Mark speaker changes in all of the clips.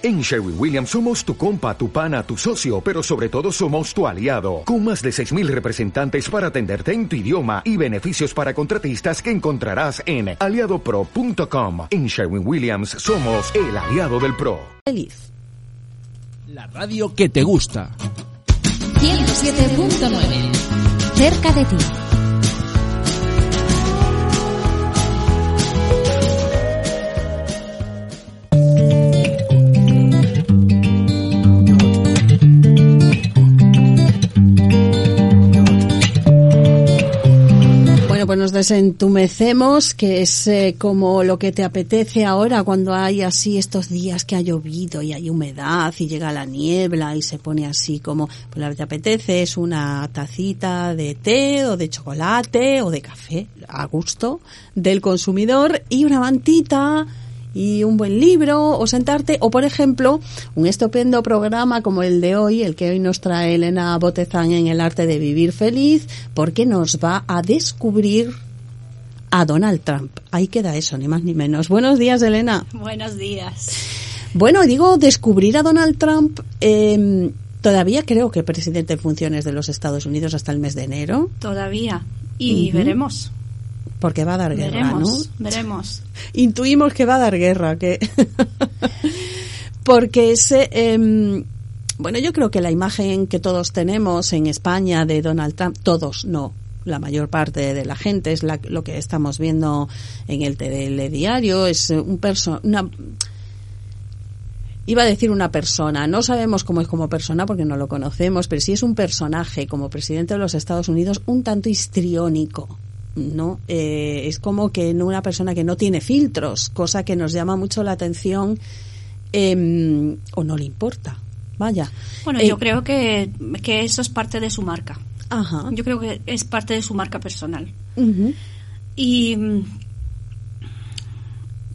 Speaker 1: En Sherwin Williams somos tu compa, tu pana, tu socio, pero sobre todo somos tu aliado, con más de 6.000 representantes para atenderte en tu idioma y beneficios para contratistas que encontrarás en aliadopro.com. En Sherwin Williams somos el aliado del PRO.
Speaker 2: Feliz.
Speaker 3: La radio que te gusta.
Speaker 4: 107.9. Cerca de ti.
Speaker 2: Pues nos desentumecemos, que es eh, como lo que te apetece ahora cuando hay así estos días que ha llovido y hay humedad y llega la niebla y se pone así como, pues lo que te apetece es una tacita de té o de chocolate o de café a gusto del consumidor y una mantita y un buen libro o sentarte o por ejemplo un estupendo programa como el de hoy el que hoy nos trae Elena Botezán en el arte de vivir feliz porque nos va a descubrir a Donald Trump ahí queda eso ni más ni menos buenos días Elena
Speaker 5: Buenos días.
Speaker 2: bueno digo descubrir a Donald Trump eh, todavía creo que presidente en funciones de los Estados Unidos hasta el mes de enero
Speaker 5: Todavía. Y veremos.
Speaker 2: Porque va a dar guerra
Speaker 5: Veremos.
Speaker 2: ¿no?
Speaker 5: Veremos.
Speaker 2: intuimos que va a dar guerra, que porque ese em, bueno, yo creo que la imagen que todos tenemos en España de Donald Trump, todos no, la mayor parte de la gente es la- lo que estamos viendo en el telediario, es eh, un perso una Iba a decir una persona, no sabemos cómo es como persona porque no lo conocemos, pero sí es un personaje como presidente de los Estados Unidos un tanto histriónico, ¿no? Eh, es como que no una persona que no tiene filtros, cosa que nos llama mucho la atención em, o no le importa. Vaya.
Speaker 5: Bueno,
Speaker 2: Eh,
Speaker 5: yo creo que, que eso es parte de su marca.
Speaker 2: Ajá.
Speaker 5: Yo creo que es parte de su marca personal. Y mm,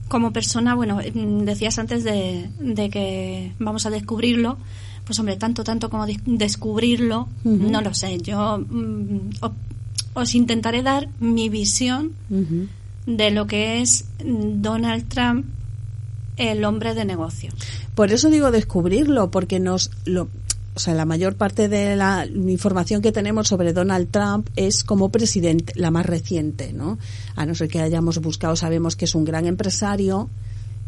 Speaker 5: como persona, bueno, mm, decías antes de, de que vamos a descubrirlo. Pues hombre, tanto, tanto como descubrirlo, no lo sé. Yo mm, os intentaré dar mi visión de lo que es Donald Trump, el hombre de negocios.
Speaker 2: Por eso digo descubrirlo, porque nos lo, o sea, la mayor parte de la información que tenemos sobre Donald Trump es como presidente, la más reciente, ¿no? A no ser que hayamos buscado, sabemos que es un gran empresario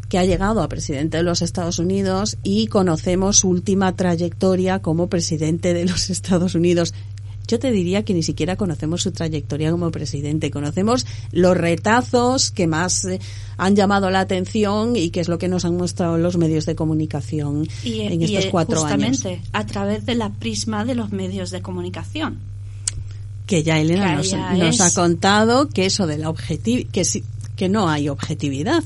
Speaker 2: que ha llegado a presidente de los Estados Unidos y conocemos su última trayectoria como presidente de los Estados Unidos. Yo te diría que ni siquiera conocemos su trayectoria como presidente, conocemos los retazos que más eh, han llamado la atención y que es lo que nos han mostrado los medios de comunicación
Speaker 5: Y,
Speaker 2: en
Speaker 5: y,
Speaker 2: estos
Speaker 5: eh,
Speaker 2: cuatro años.
Speaker 5: justamente a través de la prisma de los medios de comunicación.
Speaker 2: Que ya Elena
Speaker 5: Que
Speaker 2: nos, ha contado que eso de la objetividad, que no hay objetividad,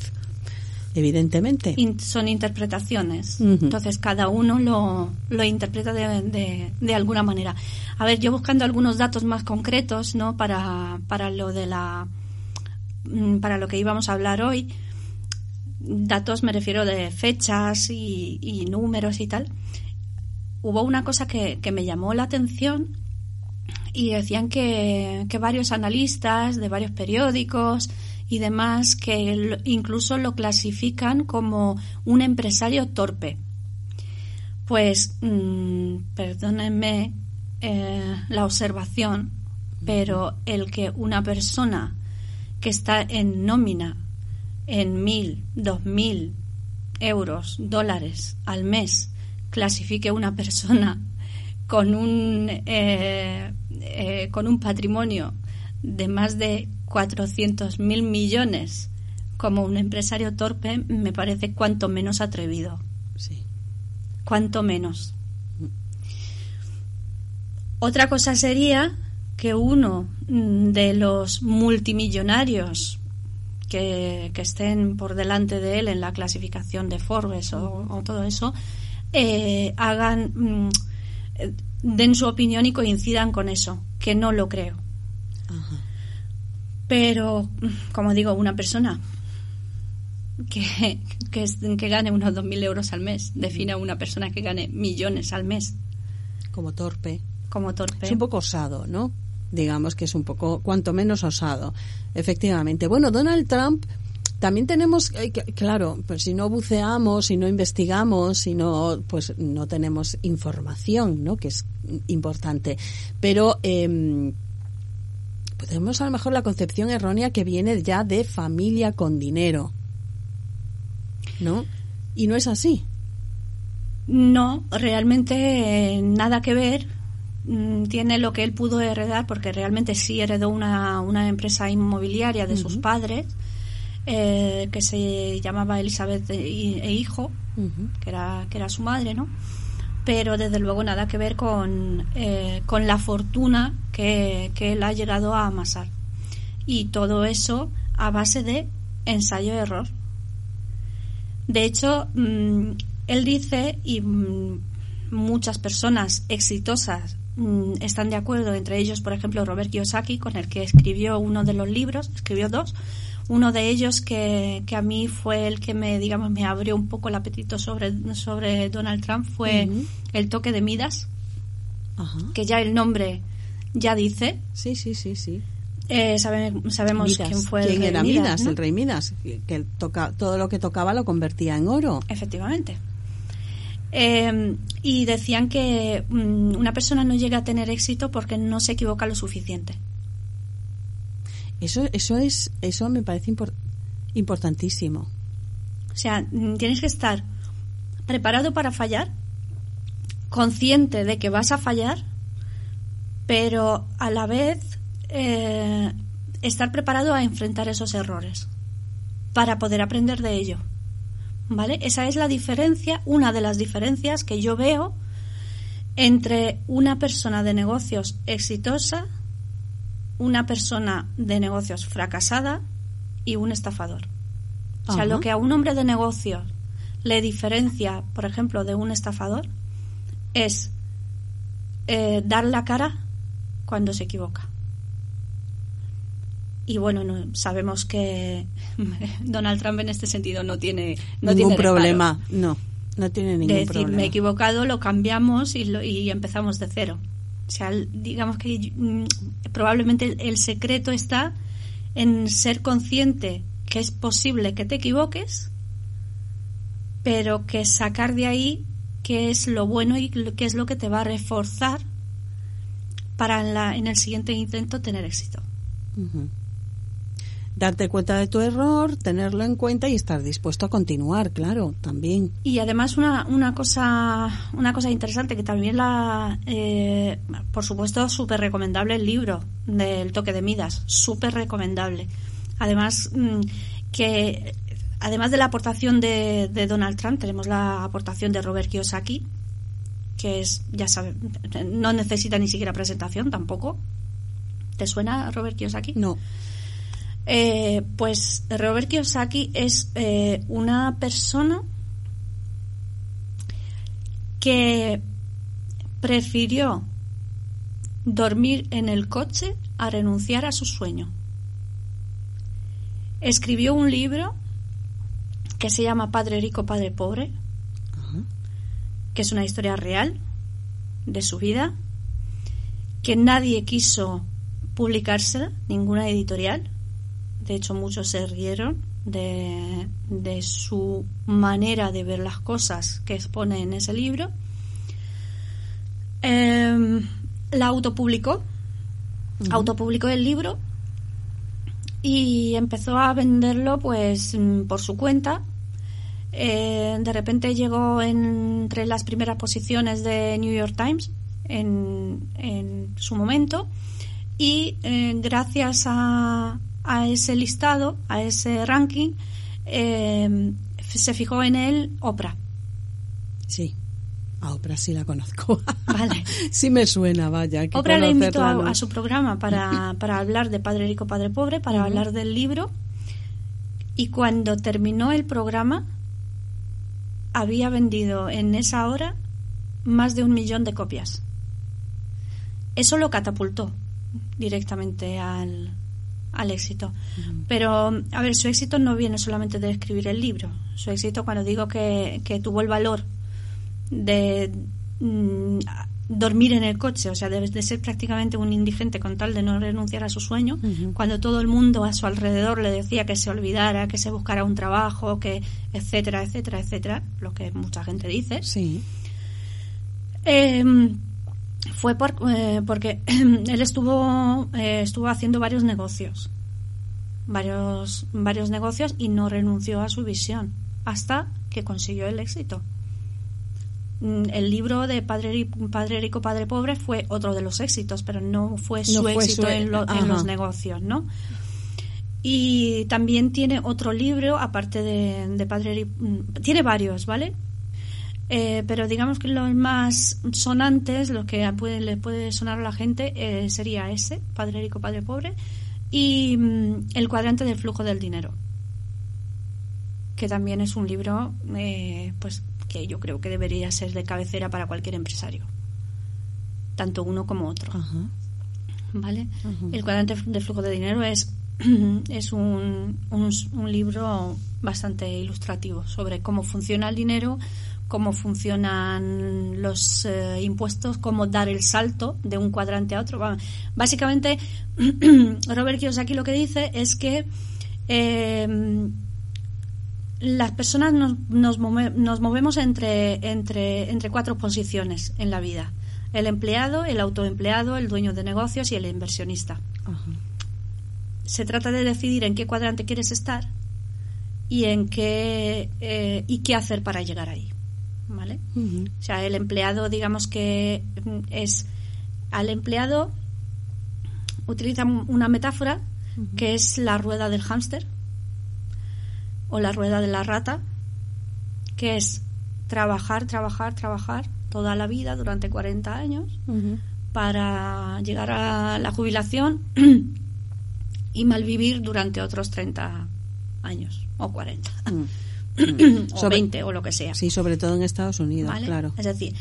Speaker 2: evidentemente.
Speaker 5: In- son interpretaciones. Entonces cada uno lo, lo interpreta de, de- de alguna manera. A ver, yo buscando algunos datos más concretos, ¿no? Para, para lo de la mm, para lo que íbamos a hablar hoy. Datos me refiero de fechas y, y números y tal. Hubo una cosa que, que me llamó la atención y decían que, que varios analistas de varios periódicos y demás que incluso lo clasifican como un empresario torpe. Pues, mm, perdónenme eh, la observación, pero el que una persona que está en nómina en mil, dos mil euros, dólares al mes, clasifique una persona con un eh, eh, con un patrimonio de más de 400 mil millones como un empresario torpe me parece cuanto menos atrevido
Speaker 2: Sí.
Speaker 5: cuanto menos otra cosa sería que uno de los multimillonarios que, que estén por delante de él en la clasificación de Forbes o, o todo eso eh, hagan mm, eh, den su opinión y coincidan con eso que no lo creo
Speaker 2: Ajá.
Speaker 5: Pero como digo una persona que, que, que gane unos 2.000 euros al mes define a una persona que gane millones al mes
Speaker 2: Como torpe.
Speaker 5: como torpe
Speaker 2: Es un poco osado, ¿no? Digamos que es un poco, cuanto menos osado. Efectivamente. Bueno, Donald Trump también tenemos, eh, claro, pues si no buceamos, si no investigamos, si no, pues no tenemos información, ¿no? Que es importante. Pero eh, pues tenemos a lo mejor la concepción errónea que viene ya de familia con dinero, ¿no? Y no es así.
Speaker 5: No, realmente eh, nada que ver. Mm, Tiene lo que él pudo heredar, porque realmente sí heredó una, una empresa inmobiliaria de sus padres, eh, que se llamaba Elizabeth e, e Hijo, que era, que era su madre, ¿no? Pero desde luego nada que ver con, eh, con la fortuna que, que él ha llegado a amasar. Y todo eso a base de ensayo-error. De hecho, mm, él dice, y mm, muchas personas exitosas mm, están de acuerdo, entre ellos, por ejemplo, Robert Kiyosaki, con el que escribió uno de los libros, escribió dos. Uno de ellos que, que a mí fue el que me, digamos, me abrió un poco el apetito sobre, sobre Donald Trump fue. El toque de Midas,
Speaker 2: Ajá.
Speaker 5: que ya el nombre ya dice.
Speaker 2: Sí, sí, sí, sí.
Speaker 5: Eh, sabe- sabemos
Speaker 2: Midas.
Speaker 5: quién fue el
Speaker 2: ¿Quién
Speaker 5: rey
Speaker 2: era
Speaker 5: Midas,
Speaker 2: Midas?
Speaker 5: ¿no?
Speaker 2: El rey Midas, que que toca, todo lo que tocaba lo convertía en oro.
Speaker 5: Efectivamente. Eh, y decían que mm, una persona no llega a tener éxito porque no se equivoca lo suficiente.
Speaker 2: Eso, eso es, eso me parece impor- importantísimo.
Speaker 5: O sea, mm, tienes que estar preparado para fallar, consciente de que vas a fallar, pero a la vez eh, estar preparado a enfrentar esos errores para poder aprender de ello. ¿Vale? Esa es la diferencia, una de las diferencias que yo veo entre una persona de negocios exitosa, una persona de negocios fracasada y un estafador. O sea,
Speaker 2: Ajá.
Speaker 5: lo que a un hombre de negocios le diferencia, por ejemplo, de un estafador, es eh, dar la cara cuando se equivoca. Y bueno, no, sabemos que Donald Trump en este sentido no tiene no
Speaker 2: ningún
Speaker 5: tiene
Speaker 2: problema. No, no tiene
Speaker 5: De
Speaker 2: ningún
Speaker 5: decir,
Speaker 2: problema.
Speaker 5: me he equivocado, lo cambiamos y, lo- y empezamos de cero. O sea, digamos que mm, probablemente el, secreto está en ser consciente que es posible que te equivoques, pero que sacar de ahí qué es lo bueno y qué es lo que te va a reforzar para en, la- en el siguiente intento tener éxito.
Speaker 2: Darte cuenta de tu error, tenerlo en cuenta y estar dispuesto a continuar, claro, también.
Speaker 5: Y además una, una cosa una cosa interesante que también la eh, por supuesto súper recomendable el libro del toque de Midas súper recomendable además mm, que además de la aportación de, de Donald Trump tenemos la aportación de Robert Kiyosaki que es ya sabes no necesita ni siquiera presentación tampoco ¿te suena Robert Kiyosaki?
Speaker 2: No.
Speaker 5: Eh, pues Robert Kiyosaki es eh, una persona que prefirió dormir en el coche a renunciar a su sueño. Escribió un libro que se llama Padre Rico, Padre Pobre, que es una historia real de su vida, que nadie quiso publicársela, ninguna editorial. De hecho, muchos se rieron de, de su manera de ver las cosas que expone en ese libro. Em, la autopublicó, autopublicó el libro y empezó a venderlo pues mm, por su cuenta. Eh, de repente llegó entre las primeras posiciones de New York Times en, en su momento y eh, gracias a, a ese listado, a ese ranking, eh, se fijó en él Oprah.
Speaker 2: Sí. A Oprah sí la conozco.
Speaker 5: Vale.
Speaker 2: sí me suena, vaya. que
Speaker 5: Oprah le invitó
Speaker 2: conocerla,
Speaker 5: a,
Speaker 2: ¿no?
Speaker 5: a su programa para, para hablar de Padre Rico, Padre Pobre, para hablar del libro. Y cuando terminó el programa, había vendido en esa hora más de un millón de copias. Eso lo catapultó directamente al, al éxito. Pero, a ver, su éxito no viene solamente de escribir el libro. Su éxito, cuando digo que, que tuvo el valor de mm, dormir en el coche, o sea, de ser prácticamente un indigente con tal de no renunciar a su sueño, cuando todo el mundo a su alrededor le decía que se olvidara, que se buscara un trabajo, que etcétera, etcétera, etcétera, lo que mucha gente dice.
Speaker 2: Sí.
Speaker 5: Eh, fue por, eh, porque él estuvo eh, estuvo haciendo varios negocios, varios varios negocios y no renunció a su visión hasta que consiguió el éxito. Mm, El libro de Padre, Padre Rico, Padre Pobre fue otro de los éxitos, pero no fue su
Speaker 2: fue
Speaker 5: éxito
Speaker 2: su-
Speaker 5: en, lo- en los negocios, ¿no? Y también tiene otro libro, aparte de, de Padre Ri- mm, Tiene varios, ¿vale? Eh, pero digamos que los más sonantes, los que puede, le puede sonar a la gente, eh, sería ese, Padre Rico, Padre Pobre, y mm, El cuadrante del flujo del dinero, que también es un libro eh, pues que yo creo que debería ser de cabecera para cualquier empresario, tanto uno como otro.
Speaker 2: Ajá.
Speaker 5: ¿vale? El cuadrante de flujo de dinero es, es un, un, un libro bastante ilustrativo sobre cómo funciona el dinero, cómo funcionan los eh, impuestos, cómo dar el salto de un cuadrante a otro. Básicamente, Robert Kiyosaki lo que dice es que eh, las personas nos, nos, move- nos movemos entre, entre, entre cuatro posiciones en la vida. El empleado, el autoempleado, el dueño de negocios y el inversionista.
Speaker 2: Ajá.
Speaker 5: Se trata de decidir en qué cuadrante quieres estar y en qué eh, y qué hacer para llegar ahí. ¿Vale? O sea, el empleado, digamos que mm, es al empleado utiliza un- una metáfora que es la rueda del hámster o la rueda de la rata, que es trabajar, trabajar, trabajar toda la vida durante 40 años para llegar a la jubilación y malvivir durante otros 30 años o 40
Speaker 2: Mm.
Speaker 5: o
Speaker 2: Sobre-
Speaker 5: 20 o lo que sea.
Speaker 2: Sí, sobre todo en Estados Unidos,
Speaker 5: ¿vale?
Speaker 2: claro.
Speaker 5: Es decir,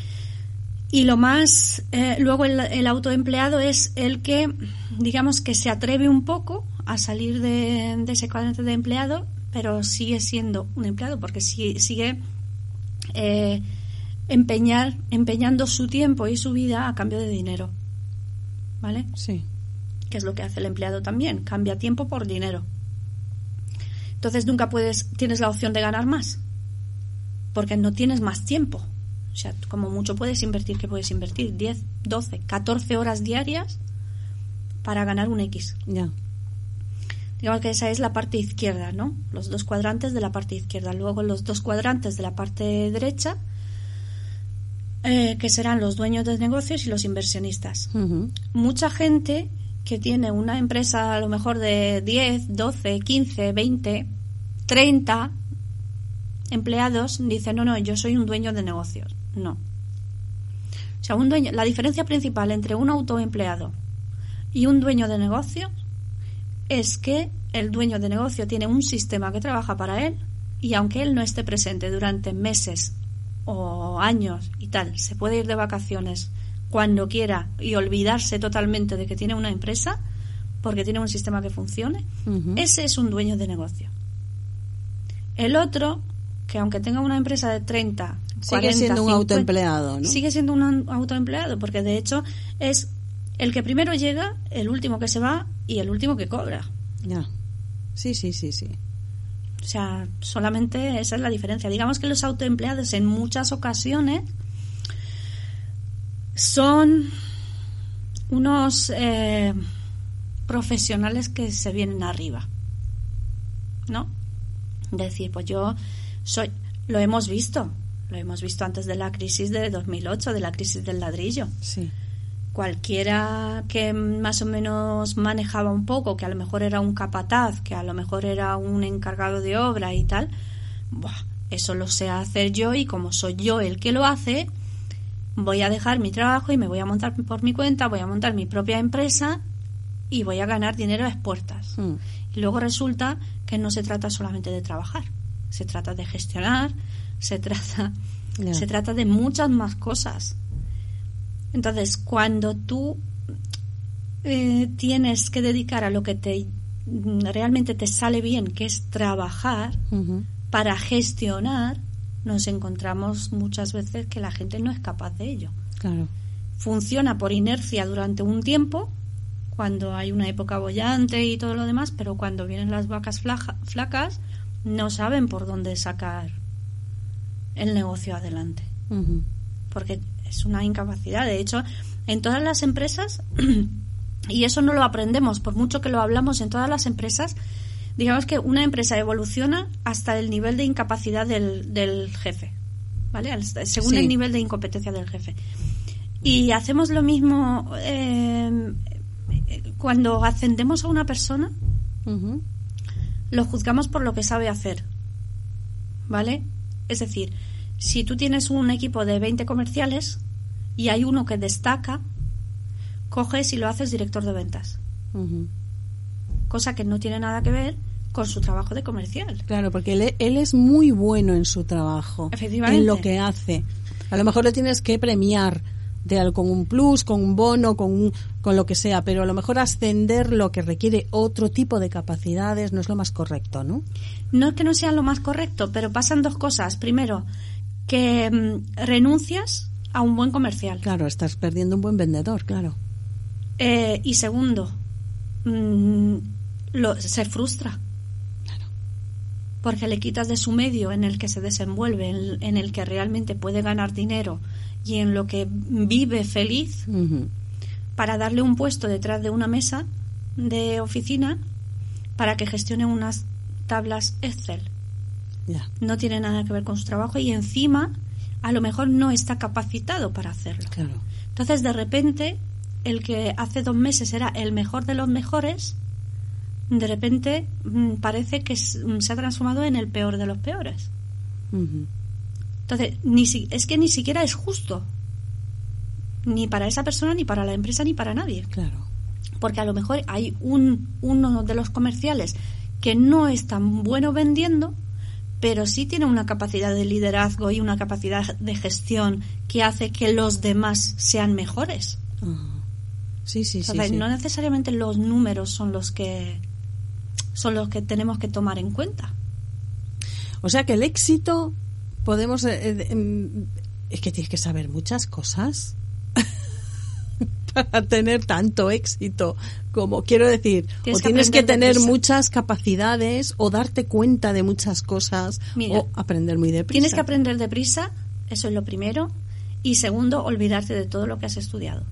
Speaker 5: y lo más, eh, luego el, el autoempleado es el que, digamos que se atreve un poco a salir de, de ese cuadrante de empleado, pero sigue siendo un empleado porque sigue, sigue eh, empeñar, empeñando su tiempo y su vida a cambio de dinero. ¿Vale?
Speaker 2: Sí.
Speaker 5: que es lo que hace el empleado también, cambia tiempo por dinero. Entonces nunca puedes, tienes la opción de ganar más, porque no tienes más tiempo. O sea, como mucho puedes invertir, que puedes invertir 10, 12, 14 horas diarias para ganar un X.
Speaker 2: Ya.
Speaker 5: Digamos que esa es la parte izquierda, ¿no? Los dos cuadrantes de la parte izquierda. Luego los dos cuadrantes de la parte derecha, eh, que serán los dueños de negocios y los inversionistas mucha gente que tiene una empresa a lo mejor de 10, 12, 15, 20, 30 empleados, dice, no, no, yo soy un dueño de negocios. No. O sea, un dueño, la diferencia principal entre un autoempleado y un dueño de negocio es que el dueño de negocio tiene un sistema que trabaja para él y aunque él no esté presente durante meses o años y tal, se puede ir de vacaciones cuando quiera y olvidarse totalmente de que tiene una empresa porque tiene un sistema que funcione, ese es un dueño de negocio. El otro, que aunque tenga una empresa de 30,
Speaker 2: Sigue
Speaker 5: 40,
Speaker 2: siendo un
Speaker 5: 50,
Speaker 2: autoempleado, ¿no?
Speaker 5: Sigue siendo un autoempleado, porque de hecho es el que primero llega, el último que se va y el último que cobra.
Speaker 2: Ya. Sí, sí, sí, sí.
Speaker 5: O sea, solamente esa es la diferencia. Digamos que los autoempleados en muchas ocasiones son unos eh, profesionales que se vienen arriba. ¿No? Decir, pues yo soy. Lo hemos visto. Lo hemos visto antes de la crisis de 2008, de la crisis del ladrillo
Speaker 2: Sí.
Speaker 5: cualquiera que más o menos manejaba un poco, que a lo mejor era un capataz, que a lo mejor era un encargado de obra y tal, buah, eso lo sé hacer yo y como soy yo el que lo hace, voy a dejar mi trabajo y me voy a montar por mi cuenta, voy a montar mi propia empresa y voy a ganar dinero a expuertas.
Speaker 2: Mm.
Speaker 5: Y luego resulta que no se trata solamente de trabajar, se trata de gestionar, se trata, se trata de muchas más cosas. Entonces, cuando tú eh, tienes que dedicar a lo que te mm, realmente te sale bien, que es trabajar para gestionar, nos encontramos muchas veces que la gente no es capaz de ello.
Speaker 2: Claro.
Speaker 5: funciona por inercia durante un tiempo, cuando hay una época bollante y todo lo demás, pero cuando vienen las vacas flaja- flacas no saben por dónde sacar el negocio adelante, porque es una incapacidad. De hecho, en todas las empresas, y eso no lo aprendemos, por mucho que lo hablamos en todas las empresas, digamos que una empresa evoluciona hasta el nivel de incapacidad del, del jefe, ¿vale? Según
Speaker 2: Sí.
Speaker 5: el nivel de incompetencia del jefe. Y hacemos lo mismo eh, cuando ascendemos a una persona,
Speaker 2: Ujú.
Speaker 5: lo juzgamos por lo que sabe hacer. ¿Vale? Es decir, si tú tienes un equipo de 20 comerciales y hay uno que destaca, coges y lo haces director de ventas. Cosa que no tiene nada que ver con su trabajo de comercial.
Speaker 2: Claro, porque él, él es muy bueno en su trabajo,
Speaker 5: Efectivamente.
Speaker 2: en lo que hace. A lo mejor le tienes que premiar de, con un plus, con un bono, con, un- con lo que sea, pero a lo mejor ascender lo que requiere otro tipo de capacidades no es lo más correcto, ¿no?
Speaker 5: No es que no sea lo más correcto, pero pasan dos cosas. Primero, que mm, renuncias a un buen comercial.
Speaker 2: Claro, estás perdiendo un buen vendedor, claro.
Speaker 5: Eh, y segundo, mm, lo- se frustra. Porque le quitas de su medio en el que se desenvuelve, en, en el que realmente puede ganar dinero y en lo que vive feliz, para darle un puesto detrás de una mesa de oficina para que gestione unas tablas Excel. No tiene nada que ver con su trabajo y encima a lo mejor no está capacitado para hacerlo.
Speaker 2: Claro.
Speaker 5: Entonces, de repente, el que hace dos meses era el mejor de los mejores, de repente mm, parece que mm, se ha transformado en el peor de los peores. Entonces, ni si- es que ni siquiera es justo. Ni para esa persona, ni para la empresa, ni para nadie.
Speaker 2: Claro.
Speaker 5: Porque a lo mejor hay un, uno de los comerciales que no es tan bueno vendiendo, pero sí tiene una capacidad de liderazgo y una capacidad de gestión que hace que los demás sean mejores.
Speaker 2: Ah. Sí, sí, sí.
Speaker 5: Entonces,
Speaker 2: sí.
Speaker 5: no necesariamente los números son los que son los que tenemos que tomar en cuenta.
Speaker 2: O sea que el éxito podemos eh, eh, em, es que tienes que saber muchas cosas para tener tanto éxito como quiero decir
Speaker 5: Tienes
Speaker 2: o
Speaker 5: que
Speaker 2: tienes que tener
Speaker 5: deprisa.
Speaker 2: muchas capacidades o darte cuenta de muchas cosas
Speaker 5: Mira,
Speaker 2: o aprender muy deprisa
Speaker 5: Tienes que aprender deprisa, eso es lo primero, y segundo, olvidarte de todo lo que has estudiado.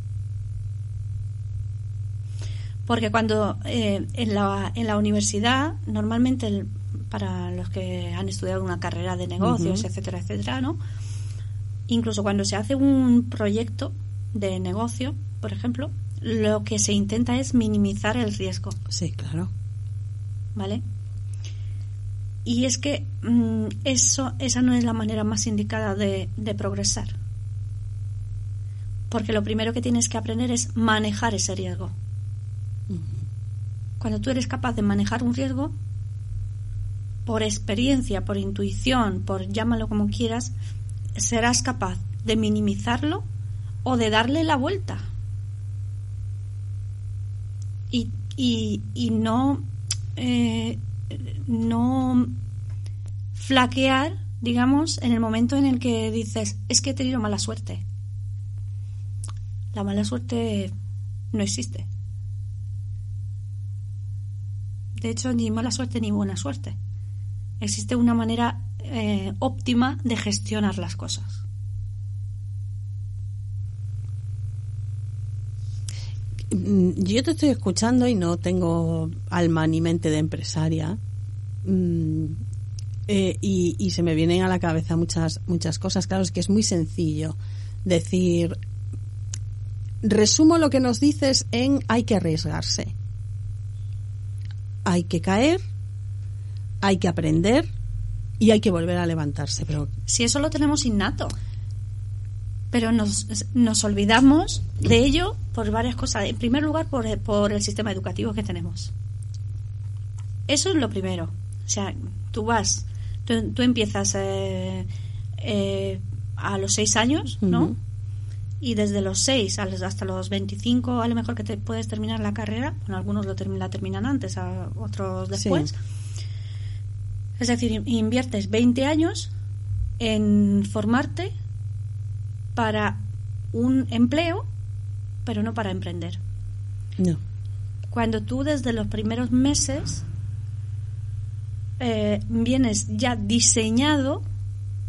Speaker 5: Porque cuando eh, en, la, en la universidad, normalmente el- para los que han estudiado una carrera de negocios, etcétera, etcétera, ¿no? Incluso cuando se hace un proyecto de negocio, por ejemplo, lo que se intenta es minimizar el riesgo.
Speaker 2: sí claro
Speaker 5: ¿vale? Y es que mm, eso, esa no es la manera más indicada de, de progresar. Porque lo primero que tienes que aprender es manejar ese riesgo. Cuando tú eres capaz de manejar un riesgo, por experiencia, por intuición, por llámalo como quieras, serás capaz de minimizarlo o de darle la vuelta. Y, y, y no, eh, no flaquear, digamos, en el momento en el que dices, es que he tenido mala suerte. La mala suerte no existe. De hecho, ni mala suerte ni buena suerte. Existe una manera eh, óptima de gestionar las cosas.
Speaker 2: Mm, yo te estoy escuchando y no tengo alma ni mente de empresaria Mm, eh, y, y se me vienen a la cabeza muchas muchas cosas claro es que es muy sencillo decir resumo lo que nos dices en hay que arriesgarse hay que caer hay que aprender y hay que volver a levantarse pero
Speaker 5: Si eso lo tenemos innato. Pero nos, nos olvidamos de ello por varias cosas. En primer lugar, por, el- por el sistema educativo que tenemos. Eso es lo primero. O sea, tú vas, tú, tú empiezas eh, eh, a los seis años, ¿no? Y desde los seis a los- hasta los 25, a lo mejor que te puedes terminar la carrera. Bueno, algunos lo termi- la terminan antes, a otros después.
Speaker 2: Sí.
Speaker 5: Es decir, in- inviertes 20 años en formarte para un empleo pero no para emprender.
Speaker 2: No.
Speaker 5: Cuando tú desde los primeros meses eh, vienes ya diseñado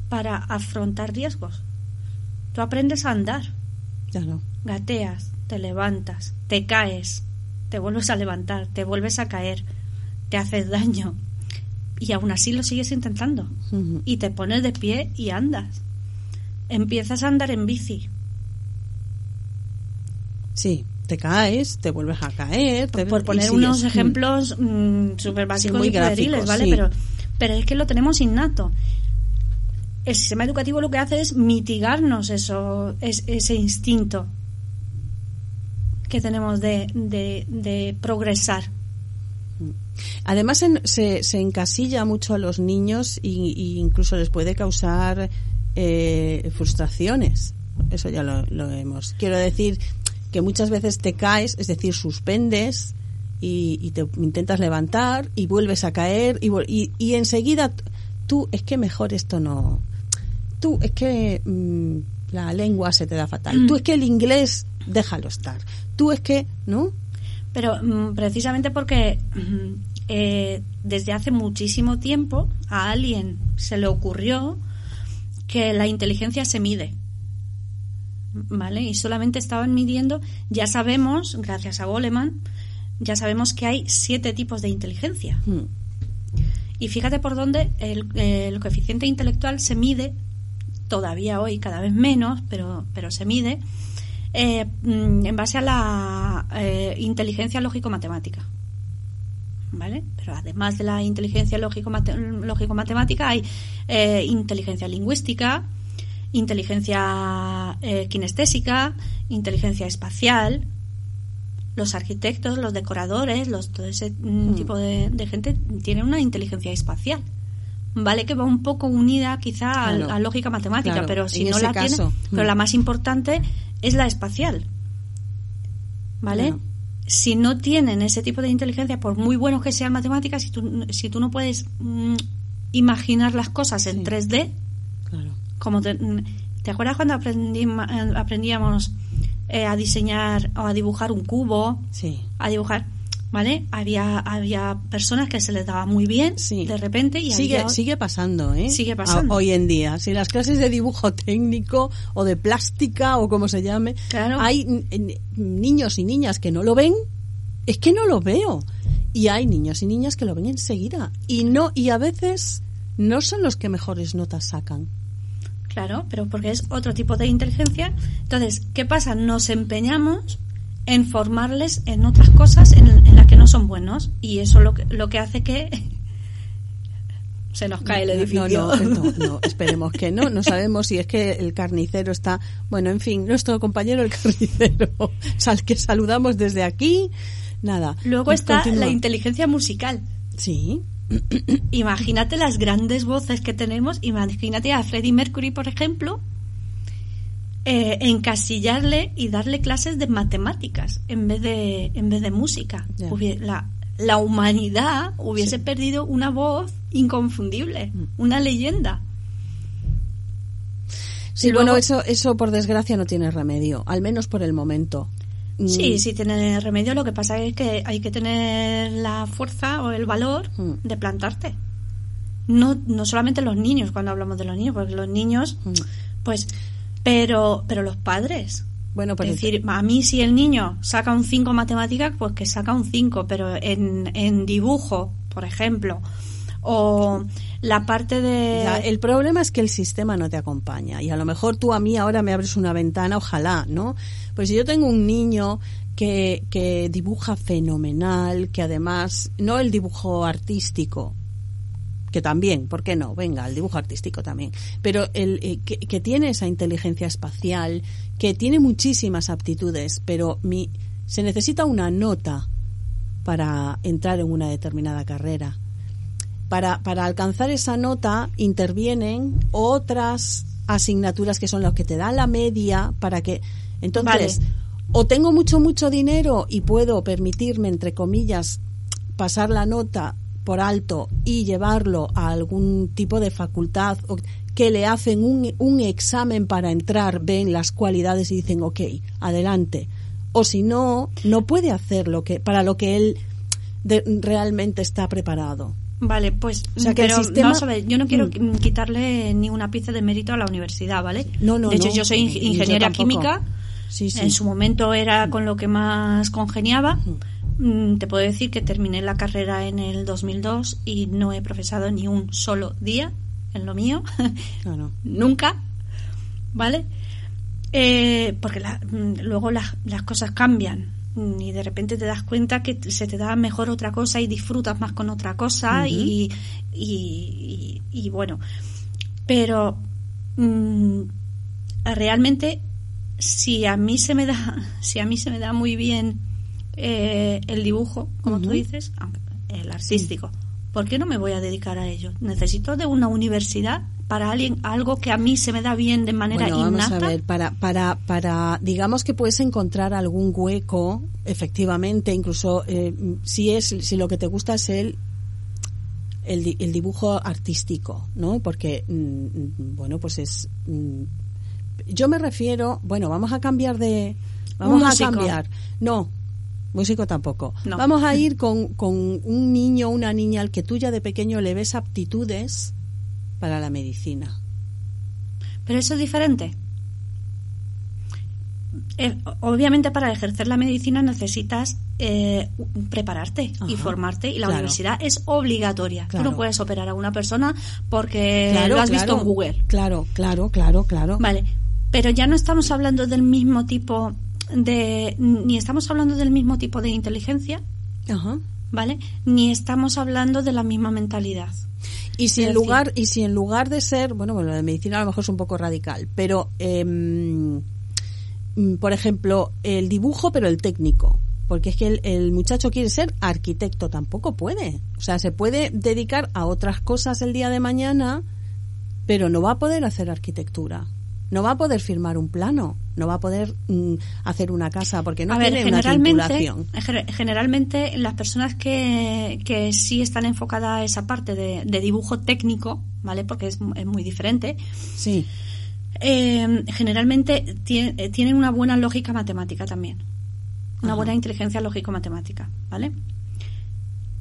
Speaker 5: para afrontar riesgos. Tú aprendes a andar,
Speaker 2: Claro.
Speaker 5: gateas, te levantas, te caes, te vuelves a levantar, te vuelves a caer, te haces daño y aún así lo sigues intentando y te pones de pie y andas. Empiezas a andar en bici.
Speaker 2: Sí, te caes, te vuelves a caer. te-
Speaker 5: Por poner unos
Speaker 2: Mm.
Speaker 5: ejemplos mm, súper básicos
Speaker 2: muy
Speaker 5: y pueriles,
Speaker 2: gráficos,
Speaker 5: ¿vale?
Speaker 2: sí.
Speaker 5: Pero, pero es que lo tenemos innato. El sistema educativo lo que hace es mitigarnos eso, es- ese instinto que tenemos de, de, progresar.
Speaker 2: Además se, se encasilla mucho a los niños y incluso les puede causar eh, frustraciones. Eso ya lo, lo hemos. Quiero decir que muchas veces te caes, es decir, suspendes y, te intentas levantar y vuelves a caer y, y, y enseguida tú es que mejor esto no. Tú es que mm, la lengua se te da fatal. Tú es que el inglés déjalo estar. Tú es que, ¿no?
Speaker 5: Pero mm, precisamente porque mm, eh, desde hace muchísimo tiempo a alguien se le ocurrió que la inteligencia se mide. ¿Vale? Y solamente estaban midiendo, ya sabemos, gracias a Goleman, ya sabemos que hay siete tipos de inteligencia.
Speaker 2: Mm.
Speaker 5: Y fíjate por dónde el, coeficiente intelectual se mide, todavía hoy cada vez menos, pero, pero se mide, eh, mm, en base a la eh, inteligencia lógico-matemática. ¿Vale? Pero además de la inteligencia lógico-mate- lógico-matemática hay eh, inteligencia lingüística, inteligencia kinestésica, inteligencia espacial, los arquitectos, los decoradores, los, todo ese mm, tipo de, de gente tienen una inteligencia espacial. Vale que va un poco unida quizá
Speaker 2: Claro.
Speaker 5: a, lógica matemática,
Speaker 2: Claro,
Speaker 5: pero si
Speaker 2: en
Speaker 5: no la
Speaker 2: caso,
Speaker 5: tiene, pero
Speaker 2: mm.
Speaker 5: la más importante es la espacial. ¿Vale?
Speaker 2: Claro.
Speaker 5: Si no tienen ese tipo de inteligencia, por muy buenos que sean matemáticas, si tú, si tú no puedes mm, imaginar las cosas en
Speaker 2: Sí.
Speaker 5: 3D,
Speaker 2: Claro.
Speaker 5: como te, mm, ¿te acuerdas cuando aprendí- eh, aprendíamos eh, a diseñar o a dibujar un cubo?
Speaker 2: Sí.
Speaker 5: a dibujar, ¿vale? Había, había personas que se les daba muy bien
Speaker 2: Sí.
Speaker 5: de repente y
Speaker 2: sigue,
Speaker 5: había-
Speaker 2: sigue pasando, ¿eh?
Speaker 5: Sigue pasando.
Speaker 2: A- hoy en día. Si las clases de dibujo técnico o de plástica o como se llame,
Speaker 5: Claro.
Speaker 2: hay niños y niñas que no lo ven, es que no lo veo. Y hay niños y niñas que lo ven enseguida. Y no, y a veces no son los que mejores notas sacan.
Speaker 5: Claro, pero porque es otro tipo de inteligencia. Entonces, ¿qué pasa? Nos empeñamos en formarles en otras cosas en, en las que no son buenos y eso lo que, lo que hace que se nos cae el edificio.
Speaker 2: No, no, no, no, esperemos que no. No sabemos si es que el carnicero está. Bueno, en fin, nuestro compañero el carnicero, al que saludamos desde aquí. Nada.
Speaker 5: Luego está
Speaker 2: Continúa.
Speaker 5: la inteligencia musical.
Speaker 2: Sí.
Speaker 5: Imagínate las grandes voces que tenemos. Imagínate a Freddie Mercury, por ejemplo, eh, encasillarle y darle clases de matemáticas en vez de, en vez de música. La, la humanidad hubiese
Speaker 2: Sí.
Speaker 5: perdido una voz inconfundible, una leyenda.
Speaker 2: Sí,
Speaker 5: luego-
Speaker 2: bueno, eso, eso por desgracia no tiene remedio, al menos por el momento. Mm,
Speaker 5: Sí, sí tiene remedio. Lo que pasa es que hay que tener la fuerza o el valor
Speaker 2: Mm.
Speaker 5: de plantarte. No, no solamente los niños, cuando hablamos de los niños, porque los niños,
Speaker 2: Mm.
Speaker 5: pues, pero, pero los padres.
Speaker 2: Bueno, pues
Speaker 5: es decir, a mí si el niño saca un 5 en matemáticas, pues que saca un 5, pero en, en dibujo, por ejemplo, o la parte de...
Speaker 2: Ya, el problema es que el sistema no te acompaña y a lo mejor tú a mí ahora me abres una ventana, ojalá, ¿no? Pues si yo tengo un niño que, que dibuja fenomenal, que además, no el dibujo artístico, que también, ¿por qué no? Venga, el dibujo artístico también, pero el eh, que, que tiene esa inteligencia espacial, que tiene muchísimas aptitudes, pero mi, se necesita una nota para entrar en una determinada carrera para, para alcanzar esa nota intervienen otras asignaturas que son las que te dan la media para que entonces
Speaker 5: Vale.
Speaker 2: o tengo mucho mucho dinero y puedo permitirme entre comillas pasar la nota por alto y llevarlo a algún tipo de facultad o que le hacen un, un examen para entrar, ven las cualidades y dicen, ok, adelante. o si no, no puede hacer lo que para lo que él de- realmente está preparado.
Speaker 5: Vale, pues
Speaker 2: O sea, que el
Speaker 5: pero
Speaker 2: sistema-
Speaker 5: vamos a ver, yo no quiero
Speaker 2: Mm.
Speaker 5: quitarle ni una pieza de mérito a la universidad, ¿vale?
Speaker 2: No, no,
Speaker 5: de hecho,
Speaker 2: no.
Speaker 5: yo soy ing- ingeniera química.
Speaker 2: Sí, sí.
Speaker 5: En su momento era con lo que más congeniaba. Mm, Te puedo decir que terminé la carrera en el 2002 y no he profesado ni un solo día en lo mío.
Speaker 2: Claro.
Speaker 5: Nunca. ¿Vale? Eh, porque la- mm, luego las, las cosas cambian mm, y de repente te das cuenta que se te da mejor otra cosa y disfrutas más con otra cosa y, y, y- y bueno. Pero mm, realmente si a mí se me da si a mí se me da muy bien eh, el dibujo como tú dices el artístico ¿por qué no me voy a dedicar a ello? necesito de una universidad para alguien algo que a mí se me da bien de manera
Speaker 2: Bueno, vamos
Speaker 5: innata
Speaker 2: a ver, para, para, para, digamos que puedes encontrar algún hueco, efectivamente, incluso eh, si es, si lo que te gusta es el, el, el dibujo artístico, ¿no? Porque, mm, bueno, pues es, mm, yo me refiero, bueno, vamos a cambiar de, vamos a cambiar, no. Músico tampoco.
Speaker 5: No.
Speaker 2: Vamos a ir con, con un niño o una niña al que tú ya de pequeño le ves aptitudes para la medicina.
Speaker 5: Pero eso es diferente. Eh, obviamente para ejercer la medicina necesitas eh, prepararte y formarte y la
Speaker 2: claro.
Speaker 5: universidad es obligatoria. Tú
Speaker 2: Claro.
Speaker 5: no puedes operar a una persona porque
Speaker 2: Claro,
Speaker 5: lo has visto en Google.
Speaker 2: Claro, claro, claro, claro.
Speaker 5: Vale, pero ya no estamos hablando del mismo tipo de... ni estamos hablando del mismo tipo de inteligencia,
Speaker 2: Ajá.
Speaker 5: ¿vale? Ni estamos hablando de la misma mentalidad.
Speaker 2: Y si en lugar y si en lugar de ser, bueno, bueno, lo de medicina a lo mejor es un poco radical, pero mm, por ejemplo, el dibujo pero el técnico, porque es que el, el muchacho quiere ser arquitecto, tampoco puede. O sea, se puede dedicar a otras cosas el día de mañana, pero no va a poder hacer arquitectura. No va a poder firmar un plano, no va a poder mm, hacer una casa porque no
Speaker 5: a ver,
Speaker 2: tiene una
Speaker 5: generalmente, generalmente las personas que, que sí están enfocadas a esa parte de, de dibujo técnico, ¿vale? Porque es, es muy diferente,
Speaker 2: Sí.
Speaker 5: eh, generalmente tie- eh, tienen una buena lógica matemática también. Una
Speaker 2: Ajá.
Speaker 5: buena inteligencia lógico-matemática, ¿vale?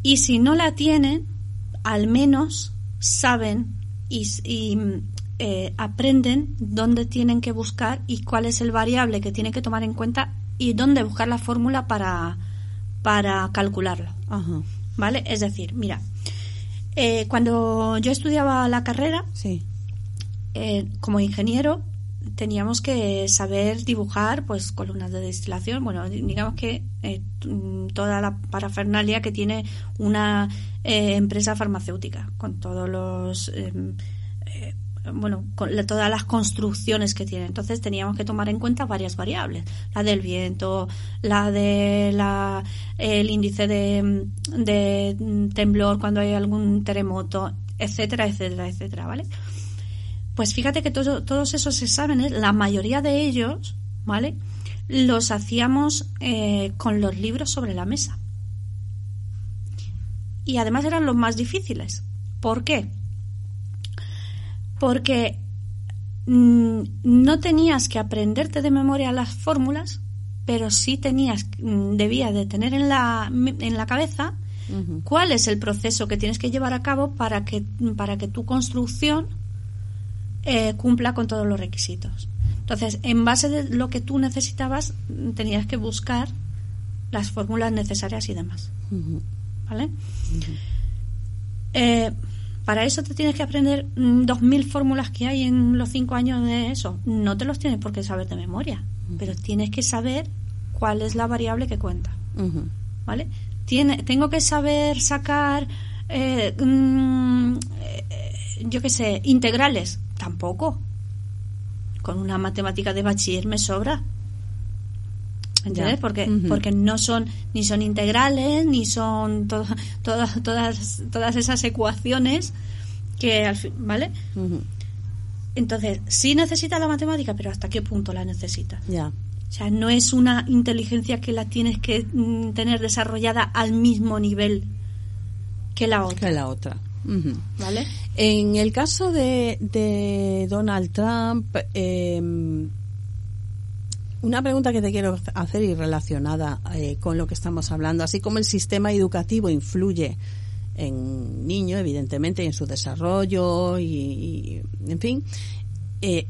Speaker 5: Y si no la tienen, al menos saben y, eh, aprenden dónde tienen que buscar y cuál es el variable que tienen que tomar en cuenta y dónde buscar la fórmula para, para calcularlo.
Speaker 2: Ajá.
Speaker 5: ¿Vale? Es decir, mira, eh, cuando yo estudiaba la carrera,
Speaker 2: Sí.
Speaker 5: eh, como ingeniero teníamos que saber dibujar pues columnas de destilación bueno digamos que eh, toda la parafernalia que tiene una eh, empresa farmacéutica con todos los eh, bueno con todas las construcciones que tiene entonces teníamos que tomar en cuenta varias variables la del viento la de la el índice de, temblor cuando hay algún terremoto etcétera etcétera etcétera vale pues fíjate que todo- todos esos exámenes, la mayoría de ellos, ¿vale? Los hacíamos eh, con los libros sobre la mesa. Y además eran los más difíciles. ¿Por qué? Porque mm, no tenías que aprenderte de memoria las fórmulas, pero sí tenías, mm, debías de tener en la, en la cabeza cuál es el proceso que tienes que llevar a cabo para que, para que tu construcción eh, cumpla con todos los requisitos. Entonces, en base de lo que tú necesitabas, mm, tenías que buscar las fórmulas necesarias y demás. ¿Vale? Eh, para eso te tienes que aprender mm, dos mil fórmulas que hay en los cinco años de eso. No te los tienes por qué saber de memoria, pero tienes que saber cuál es la variable que cuenta. ¿vale? Tiene, tengo que saber sacar, eh, mm, eh, yo qué sé, integrales. Tampoco. Con una matemática de bachiller me sobra. ¿Entiendes?
Speaker 2: Ya.
Speaker 5: Porque, porque no son, ni son integrales, ni son to- todas, todas, todas esas ecuaciones que al fin, ¿vale? Entonces, sí necesitas la matemática, pero ¿hasta qué punto la necesitas?
Speaker 2: Ya.
Speaker 5: O sea, no es una inteligencia que la tienes que mm, tener desarrollada al mismo nivel que la otra,
Speaker 2: Que la otra.
Speaker 5: ¿vale?
Speaker 2: En el caso de, de Donald Trump, eh, una pregunta que te quiero hacer y relacionada eh, con lo que estamos hablando, así como el sistema educativo influye en niño, evidentemente, en su desarrollo y, en fin, eh,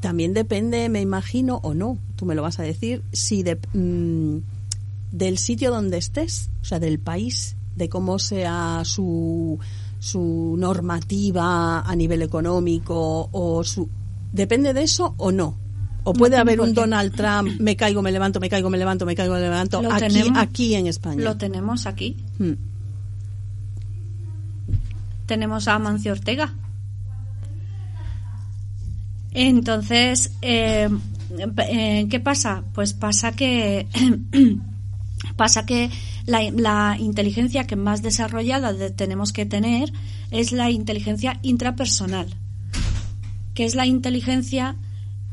Speaker 2: también depende, me imagino, o no, tú me lo vas a decir, si de, mm, del sitio donde estés, o sea, del país, de cómo sea su, su normativa a nivel económico o su... ¿Depende de eso o no? ¿O puede haber un Donald Trump, me caigo, me levanto, me caigo, me levanto, me caigo, me levanto, aquí, aquí en España?
Speaker 5: Lo tenemos aquí. Hmm. Tenemos a Mancio Ortega. Entonces, eh, eh, ¿qué pasa? Pues pasa que pasa que la, inteligencia que más desarrollada tenemos que tener es la inteligencia intrapersonal, que es la inteligencia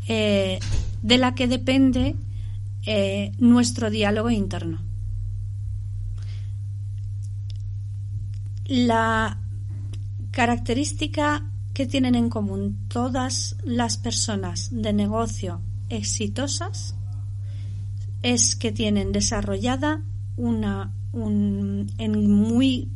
Speaker 5: eh, de la que depende eh, nuestro diálogo interno. La característica que tienen en común todas las personas de negocio exitosas es que tienen desarrollada una un, en muy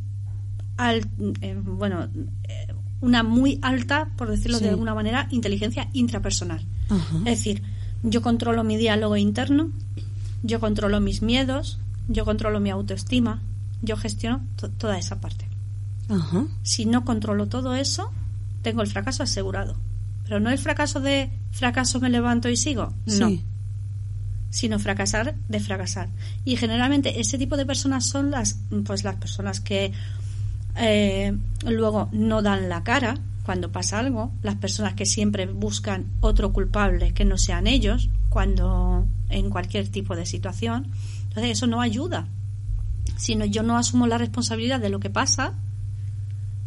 Speaker 5: bueno eh, una muy alta por decirlo de alguna manera inteligencia intrapersonal es decir yo controlo mi diálogo interno yo controlo mis miedos yo controlo mi autoestima yo gestiono toda esa parte. Si no controlo todo eso tengo el fracaso asegurado. Pero no el fracaso de fracaso me levanto y sigo no. Sino fracasar de fracasar. Y generalmente ese tipo de personas son las, pues las personas que eh, luego no dan la cara cuando pasa algo, las personas que siempre buscan otro culpable que no sean ellos cuando en cualquier tipo de situación. Entonces eso no ayuda. Sino yo no asumo la responsabilidad de lo que pasa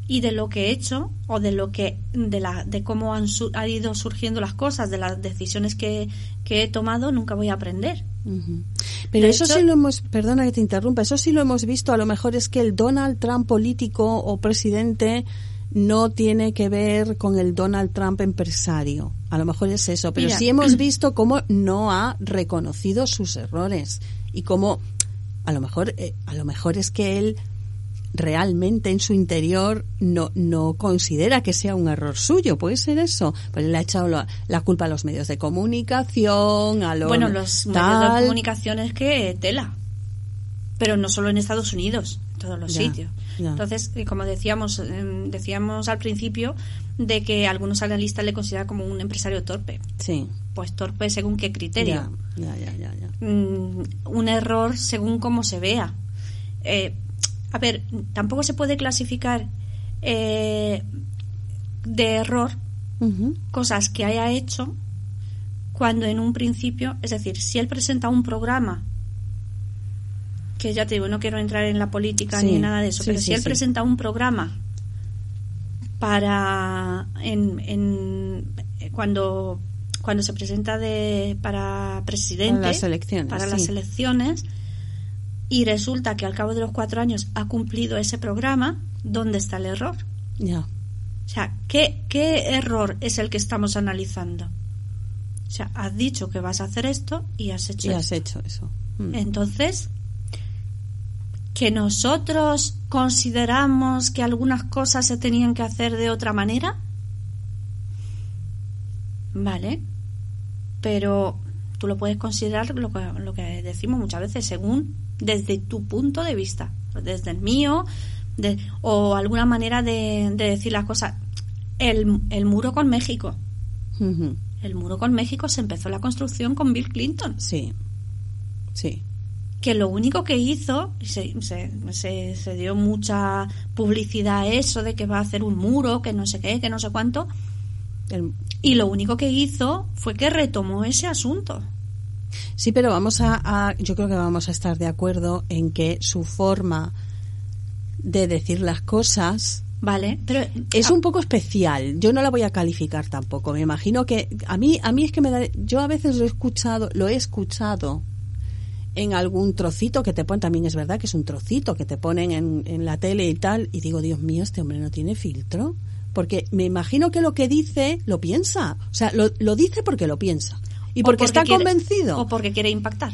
Speaker 5: y de lo que he hecho o de lo que de la de cómo han, ido surgiendo las cosas de las decisiones que, he tomado nunca voy a aprender
Speaker 2: pero eso sí lo hemos perdona que te interrumpa eso sí lo hemos visto a lo mejor es que el Donald Trump político o presidente no tiene que ver con el Donald Trump empresario a lo mejor es eso pero sí hemos visto cómo no ha reconocido sus errores y cómo a lo mejor eh, a lo mejor es que él realmente en su interior no, no considera que sea un error suyo. ¿Puede ser eso? Pues le ha echado la, culpa a los medios de comunicación, a los...
Speaker 5: Bueno, los medios de comunicación es que tela. Pero no solo en Estados Unidos, todos los sitios. Entonces, eh, como decíamos, em, decíamos al principio de que algunos analistas le consideran como un empresario torpe.
Speaker 2: Sí.
Speaker 5: Pues torpe según qué criterio. Mm, un error según cómo se vea. Eh, a ver, tampoco se puede clasificar eh, de error cosas que haya hecho cuando en un principio, es decir, si él presenta un programa, que ya te digo, no quiero entrar en la política ni nada de eso, pero si él presenta un programa para en, en, cuando cuando se presenta de para presidente
Speaker 2: para las elecciones,
Speaker 5: para las elecciones y resulta que al cabo de los cuatro años ha cumplido ese programa, ¿dónde está el error?
Speaker 2: Ya.
Speaker 5: O sea, ¿qué, ¿qué error es el que estamos analizando? O sea, has dicho que vas a hacer esto y has hecho
Speaker 2: y has hecho eso.
Speaker 5: Mm. Entonces, que nosotros consideramos que algunas cosas se tenían que hacer de otra manera, vale, pero tú lo puedes considerar lo que, lo que decimos muchas veces según desde tu punto de vista, desde el mío, de, o alguna manera de, decir las cosas. El, el muro con México. El muro con México se empezó la construcción con Bill Clinton.
Speaker 2: Sí, sí.
Speaker 5: Que lo único que hizo, se, se, se, dio mucha publicidad a eso de que va a hacer un muro, que no sé qué, que no sé cuánto. y lo único que hizo fue que retomó ese asunto.
Speaker 2: Sí, pero vamos a, yo creo que vamos a estar de acuerdo en que su forma de decir las cosas
Speaker 5: Vale, pero
Speaker 2: es un poco especial. Yo no la voy a calificar tampoco. Me imagino que a mí a mí es que me da, yo a veces lo he escuchado, lo he escuchado en algún trocito que te ponen, también es verdad que es un trocito que te ponen en, en la tele y tal, y digo, Dios mío, este hombre no tiene filtro. Porque me imagino que lo que dice lo piensa. O sea, lo, lo dice porque lo piensa ¿Y porque está
Speaker 5: quiere-
Speaker 2: convencido?
Speaker 5: O porque quiere impactar.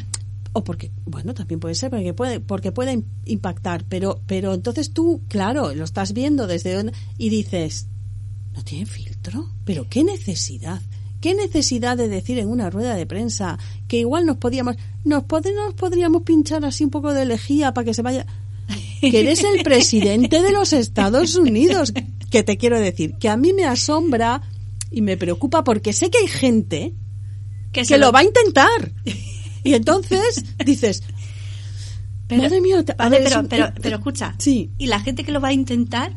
Speaker 2: o porque bueno también puede ser porque puede porque puede im- impactar pero pero entonces tú claro lo estás viendo desde donde y dices no tiene filtro pero qué necesidad qué necesidad de decir en una rueda de prensa que igual nos podíamos nos, pod- nos podríamos pinchar así un poco de lejía para que se vaya que eres el presidente de los Estados Unidos que te quiero decir que a mí me asombra y me preocupa porque sé que hay gente
Speaker 5: Que,
Speaker 2: que
Speaker 5: se
Speaker 2: lo va a intentar. Y entonces dices,
Speaker 5: Pero,
Speaker 2: madre mía,
Speaker 5: vale,
Speaker 2: ver,
Speaker 5: pero, pero,
Speaker 2: eh,
Speaker 5: pero escucha.
Speaker 2: sí.
Speaker 5: Y la gente que lo va a intentar,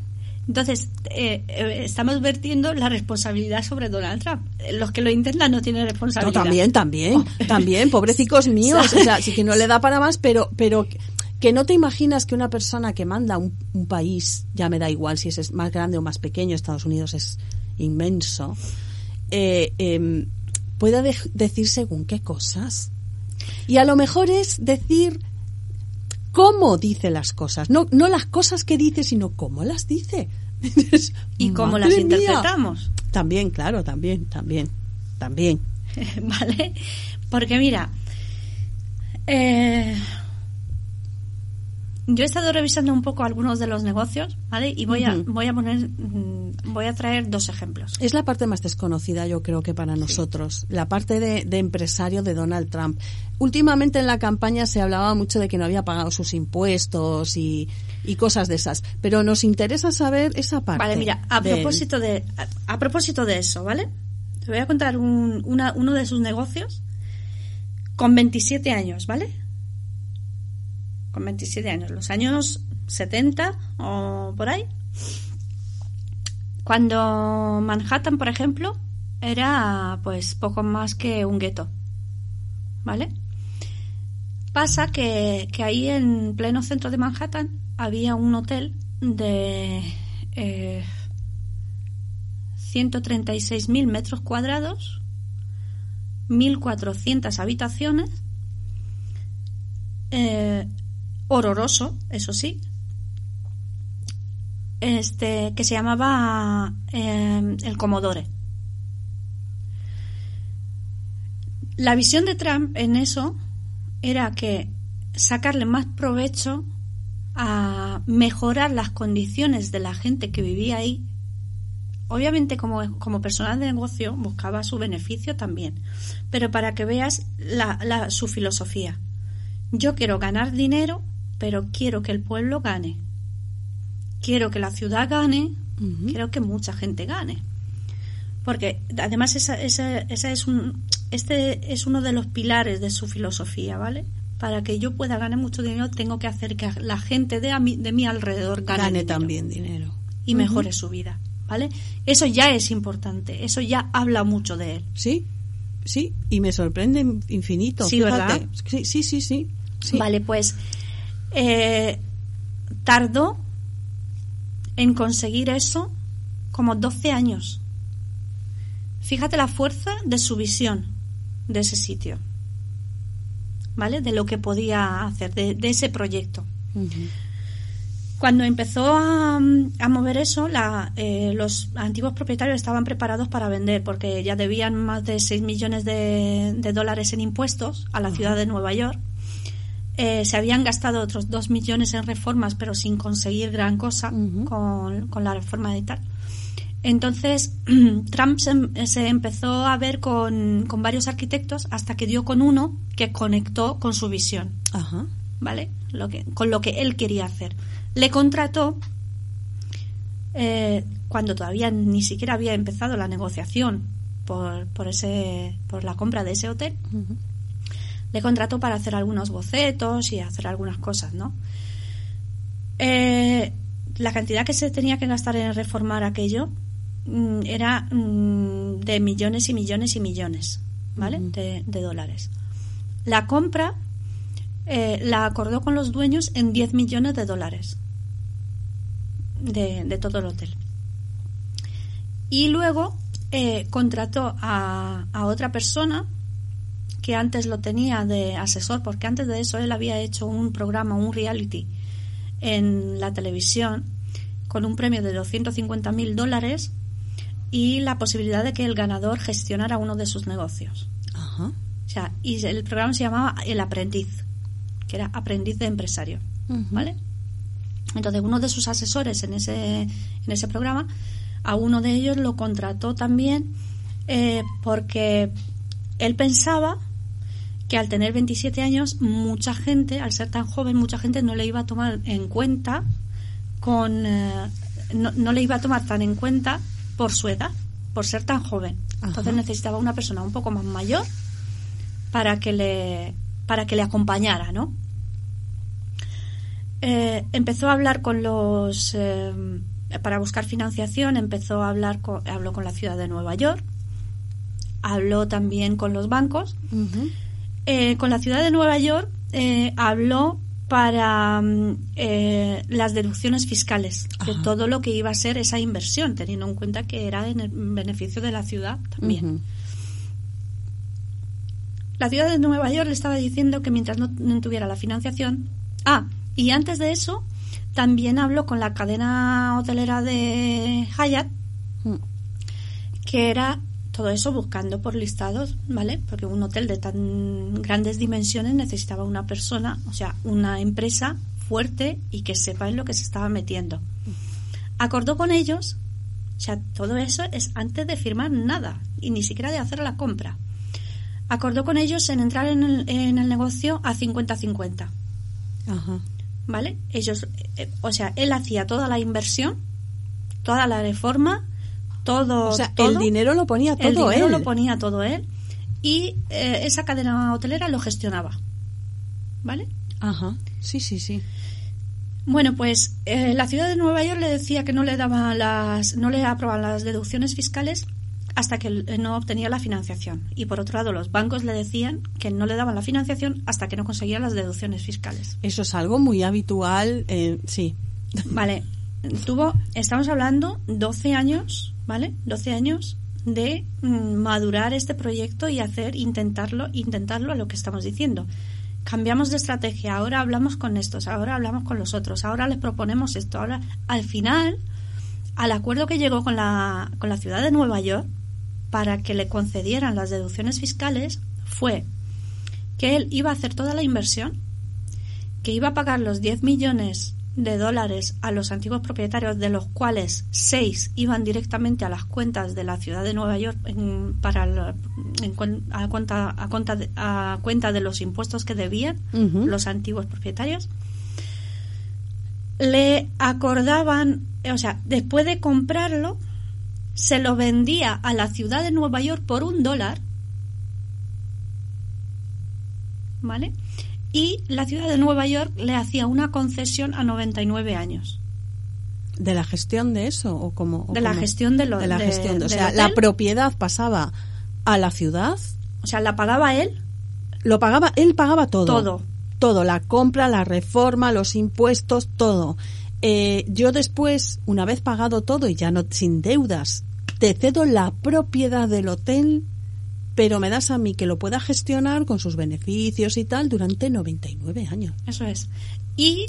Speaker 5: entonces eh, eh, estamos vertiendo la responsabilidad sobre Donald Trump. Eh, Los que lo intentan no tienen
Speaker 2: no,
Speaker 5: responsabilidad.
Speaker 2: también, también, también, pobrecicos míos, o sea, sí que no le da para más, pero, pero que no te imaginas que una persona que manda un, un país, ya me da igual si es más grande o más pequeño, Estados Unidos es inmenso, eh, em, pueda de- decir según qué cosas. Y a lo mejor es decir cómo dice las cosas, no, no las cosas que dice, sino cómo las dice.
Speaker 5: Y cómo
Speaker 2: "Madre
Speaker 5: las
Speaker 2: mía".
Speaker 5: interpretamos.
Speaker 2: También, claro, también, también, también.
Speaker 5: ¿Vale? Porque mira, eh, yo he estado revisando un poco algunos de los negocios, ¿vale? Y voy a, voy a poner, mm, voy a traer dos ejemplos.
Speaker 2: Es la parte más desconocida, yo creo que para nosotros, la parte de, de empresario de Donald Trump. Últimamente en la campaña se hablaba mucho de que no había pagado sus impuestos y, y cosas de esas, pero nos interesa saber esa parte.
Speaker 5: Vale, mira, a propósito de, a, a propósito de eso, ¿vale? Te voy a contar un- una- uno de sus negocios con 27 años, ¿vale? Con 27 años, los años 70 o por ahí. Cuando Manhattan, por ejemplo, era pues poco más que un gueto, ¿vale? Pasa que, que ahí en pleno centro de Manhattan había un hotel de eh, 136.000 metros cuadrados, 1.400 habitaciones, eh, horroroso, eso sí, este que se llamaba eh, el Comodore. La visión de Trump en eso era que sacarle más provecho a mejorar las condiciones de la gente que vivía ahí. Obviamente como, como personal de negocio buscaba su beneficio también, pero para que veas su filosofía. Yo quiero ganar dinero, pero quiero que el pueblo gane. Quiero que la ciudad gane,
Speaker 2: Ujú.
Speaker 5: quiero que mucha gente gane. Porque además esa, esa, esa es un, este es uno de los pilares de su filosofía, ¿vale? Para que yo pueda ganar mucho dinero tengo que hacer que la gente de, a mi, de mi alrededor gane,
Speaker 2: Gane
Speaker 5: dinero
Speaker 2: también dinero.
Speaker 5: y mejore su vida, ¿vale? Eso ya es importante, eso ya habla mucho de él.
Speaker 2: Sí, sí, y me sorprende infinito.
Speaker 5: Sí,
Speaker 2: fíjate.
Speaker 5: ¿verdad?
Speaker 2: Sí, sí, sí, sí. sí.
Speaker 5: Vale, pues eh, tardó en conseguir eso como 12 años. Fíjate la fuerza de su visión de ese sitio, ¿vale? De lo que podía hacer, de, de ese proyecto. Cuando empezó a, a mover eso, la, eh, los antiguos propietarios estaban preparados para vender porque ya debían más de 6 millones de, de dólares en impuestos a la ciudad de Nueva York. Eh, se habían gastado otros 2 millones en reformas, pero sin conseguir gran cosa
Speaker 2: Ujú.
Speaker 5: con, con la reforma de tal. Entonces, Trump se, se empezó a ver con, con varios arquitectos hasta que dio con uno que conectó con su visión.
Speaker 2: Ajá.
Speaker 5: ¿vale? Lo que, con lo que él quería hacer. Le contrató eh, cuando todavía ni siquiera había empezado la negociación por, por, ese, por la compra de ese hotel.
Speaker 2: Ujú.
Speaker 5: Le contrató para hacer algunos bocetos y hacer algunas cosas, ¿no? Eh, la cantidad que se tenía que gastar en reformar aquello mm, era mm, de millones y millones y millones, ¿vale? De, de dólares. La compra eh, la acordó con los dueños en 10 millones de dólares de, de todo el hotel. Y luego eh, contrató a, a otra persona que antes lo tenía de asesor, porque antes de eso él había hecho un programa, un reality en la televisión con un premio de 250 mil dólares y la posibilidad de que el ganador gestionara uno de sus negocios.
Speaker 2: Ajá.
Speaker 5: O sea, y el programa se llamaba El Aprendiz, que era aprendiz de empresario. ¿vale? Entonces, uno de sus asesores en ese, en ese programa, a uno de ellos lo contrató también eh, porque él pensaba que al tener 27 años, mucha gente, al ser tan joven, mucha gente no le iba a tomar en cuenta con... eh, no, no le iba a tomar tan en cuenta por su edad, por ser tan joven. Entonces
Speaker 2: Ajá.
Speaker 5: necesitaba una persona un poco más mayor para que le para que le acompañara, ¿no? Eh, empezó a hablar con los eh, para buscar financiación, empezó a hablar con, habló con la ciudad de Nueva York, habló también con los bancos. Eh, con la ciudad de Nueva York eh, habló para mm, eh, las deducciones fiscales de todo lo que iba a ser esa inversión, teniendo en cuenta que era en el beneficio de la ciudad también. La ciudad de Nueva York le estaba diciendo que mientras no, no tuviera la financiación. Ah, y antes de eso, también habló con la cadena hotelera de Hyatt,
Speaker 2: Mm.
Speaker 5: que era todo eso buscando por listados, ¿vale? Porque un hotel de tan grandes dimensiones necesitaba una persona, o sea, una empresa fuerte y que sepa en lo que se estaba metiendo. Acordó con ellos, o sea, todo eso es antes de firmar nada y ni siquiera de hacer la compra. Acordó con ellos en entrar en el, en el negocio a 50-50.
Speaker 2: Ajá.
Speaker 5: ¿vale? Ellos, eh, o sea, él hacía toda la inversión, toda la reforma, todo,
Speaker 2: O sea,
Speaker 5: todo.
Speaker 2: el dinero lo ponía todo
Speaker 5: el dinero
Speaker 2: él.
Speaker 5: lo ponía todo él y eh, esa cadena hotelera lo gestionaba, ¿vale?
Speaker 2: Ajá. Sí, sí, sí.
Speaker 5: Bueno, pues eh, la ciudad de Nueva York le decía que no le daba las, no le aprobaban las deducciones fiscales hasta que eh, no obtenía la financiación. Y por otro lado, los bancos le decían que no le daban la financiación hasta que no conseguía las deducciones fiscales.
Speaker 2: Eso es algo muy habitual, eh, sí.
Speaker 5: Vale, tuvo, estamos hablando 12 años, ¿vale? 12 años de mm, madurar este proyecto y hacer, intentarlo, intentarlo a lo que estamos diciendo. Cambiamos de estrategia, ahora hablamos con estos, ahora hablamos con los otros, ahora les proponemos esto, ahora al final, al acuerdo que llegó con la, con la ciudad de Nueva York para que le concedieran las deducciones fiscales fue que él iba a hacer toda la inversión, que iba a pagar los 10 millones de dólares a los antiguos propietarios, de los cuales 6 iban directamente a las cuentas de la ciudad de Nueva York en- para la- en cuen- a, cuenta, a, cuenta de, a cuenta de los impuestos que debían los antiguos propietarios. Le acordaban, o sea, después de comprarlo, se lo vendía a la ciudad de Nueva York por un dólar. ¿Vale? Y la ciudad de Nueva York le hacía una concesión a 99 años.
Speaker 2: ¿De la gestión de eso? ¿O como
Speaker 5: De la gestión de lo-
Speaker 2: De la
Speaker 5: de-
Speaker 2: gestión. de- o sea, la propiedad pasaba a la ciudad,
Speaker 5: O sea, la pagaba él
Speaker 2: lo pagaba, él pagaba todo.
Speaker 5: Todo.
Speaker 2: Todo, la compra, la reforma, los impuestos, todo. Eh, yo después, una vez pagado todo y ya no sin deudas, te cedo la propiedad del hotel, pero me das a mí que lo pueda gestionar con sus beneficios y tal durante 99 años.
Speaker 5: Eso es. Y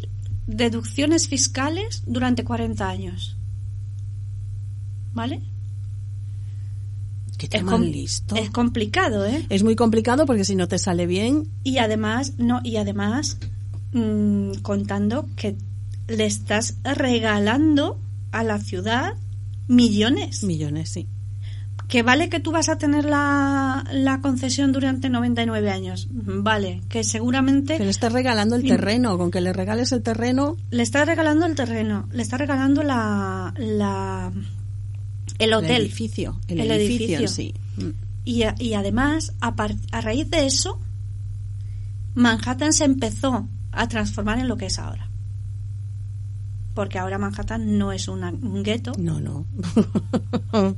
Speaker 5: deducciones fiscales durante 40 años. ¿Vale?
Speaker 2: Qué
Speaker 5: Es,
Speaker 2: tema listo.
Speaker 5: es complicado, ¿eh?
Speaker 2: Es muy complicado porque si no te sale bien,
Speaker 5: Y además, no, y además, mm, contando que le estás regalando a la ciudad millones.
Speaker 2: millones, sí.
Speaker 5: Que vale que tú vas a tener la, la concesión durante 99 años. Vale, que seguramente
Speaker 2: Pero estás regalando el terreno, con que le regales el terreno,
Speaker 5: le está regalando el terreno, le está regalando la, la el hotel.
Speaker 2: el edificio, el,
Speaker 5: El
Speaker 2: edificio, sí.
Speaker 5: Y, y además, a, par- a raíz de eso, Manhattan se empezó a transformar en lo que es ahora. Porque ahora Manhattan no es una- un gueto,
Speaker 2: No, no.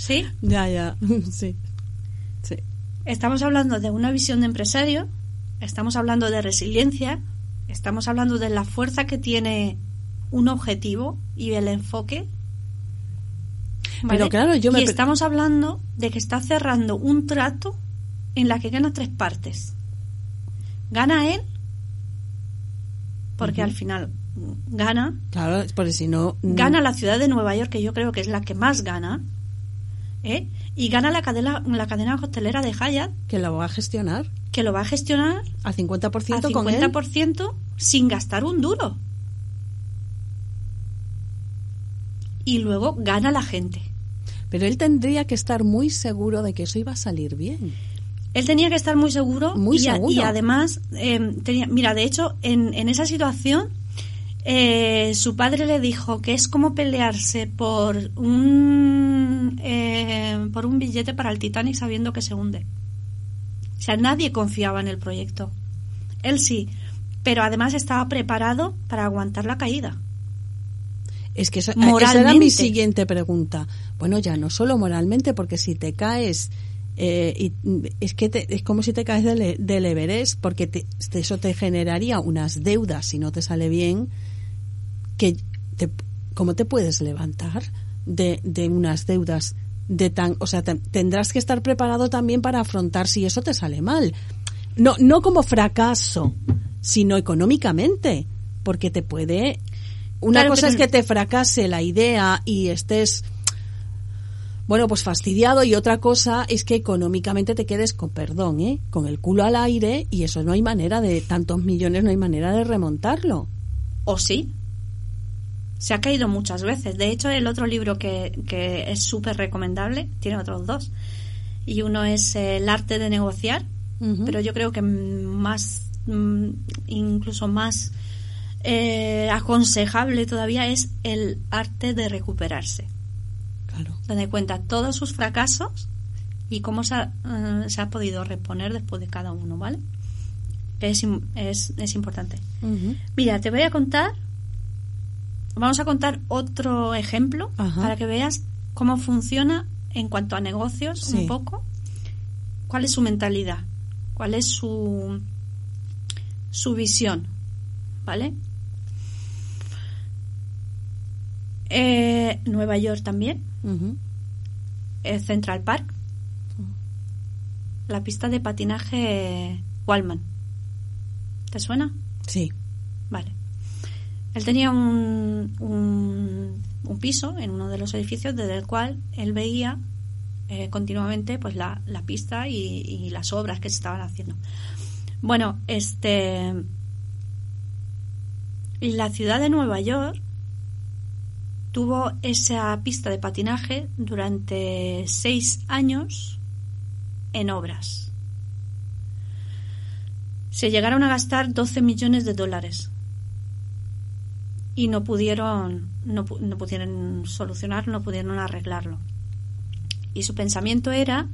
Speaker 5: ¿sí?
Speaker 2: ya, ya, sí. Sí.
Speaker 5: Estamos hablando de una visión de empresario, estamos hablando de resiliencia, estamos hablando de la fuerza que tiene un objetivo y el enfoque. ¿vale?
Speaker 2: Pero claro, yo me
Speaker 5: y estamos hablando de que está cerrando un trato en la que gana tres partes. Gana él, porque al final mm, gana,
Speaker 2: Claro, porque si no... mm,
Speaker 5: gana la ciudad de Nueva York, que yo creo que es la que más gana, ¿eh? y gana la cadena, la cadena hostelera de Hyatt,
Speaker 2: Que lo va a gestionar
Speaker 5: que lo va a gestionar
Speaker 2: al 50%,
Speaker 5: al
Speaker 2: con él.
Speaker 5: 50% sin gastar un duro. Y luego gana la gente.
Speaker 2: Pero él tendría que estar muy seguro de que eso iba a salir bien.
Speaker 5: Él tenía que estar muy seguro.
Speaker 2: Muy
Speaker 5: y,
Speaker 2: seguro.
Speaker 5: y además, eh, tenía, mira, de hecho, en, en esa situación, eh, su padre le dijo que es como pelearse por un, eh, por un billete para el Titanic sabiendo que se hunde. O sea, nadie confiaba en el proyecto. Él sí, pero además estaba preparado para aguantar la caída.
Speaker 2: Es que esa era mi siguiente pregunta. Bueno, ya no solo moralmente, porque si te caes, eh, y, mm, es que te- es como si te caes del, del Everest, porque te- eso te generaría unas deudas si no te sale bien, que te, ¿cómo te puedes levantar de, de unas deudas de tan, o sea, te- tendrás que estar preparado también para afrontar si eso te sale mal. No, no como fracaso, sino económicamente, porque te puede una
Speaker 5: Claro,
Speaker 2: cosa
Speaker 5: pero-
Speaker 2: es que te fracase la idea y estés, bueno, pues fastidiado y otra cosa es que económicamente te quedes con perdón, ¿eh? Con el culo al aire y eso no hay manera de tantos millones, no hay manera de remontarlo.
Speaker 5: ¿O sí? Se ha caído muchas veces. De hecho, el otro libro que, que es súper recomendable, tiene otros dos. Y uno es eh, El arte de negociar, pero yo creo que más, mm, incluso más eh, aconsejable todavía es El arte de recuperarse,
Speaker 2: Claro.
Speaker 5: donde cuenta todos sus fracasos y cómo se ha, eh, se ha podido reponer después de cada uno, ¿vale? Es, es, es importante. Mira, te voy a contar. Vamos a contar otro ejemplo
Speaker 2: Ajá.
Speaker 5: para que veas cómo funciona en cuanto a negocios
Speaker 2: Sí.
Speaker 5: un poco. ¿Cuál es su mentalidad? ¿Cuál es su su visión? ¿Vale? Eh, Nueva York también, eh, Central Park, la pista de patinaje Wallman. ¿Te suena?
Speaker 2: Sí.
Speaker 5: Vale. Él tenía un, un, piso en uno de los edificios desde el cual él veía eh, continuamente pues la, la pista y, y las obras que se estaban haciendo. Bueno, este la ciudad de Nueva York tuvo esa pista de patinaje durante seis años en obras. Se llegaron a gastar 12 millones de dólares y no pudieron no, no pudieron solucionarlo, no pudieron arreglarlo. Y su pensamiento era,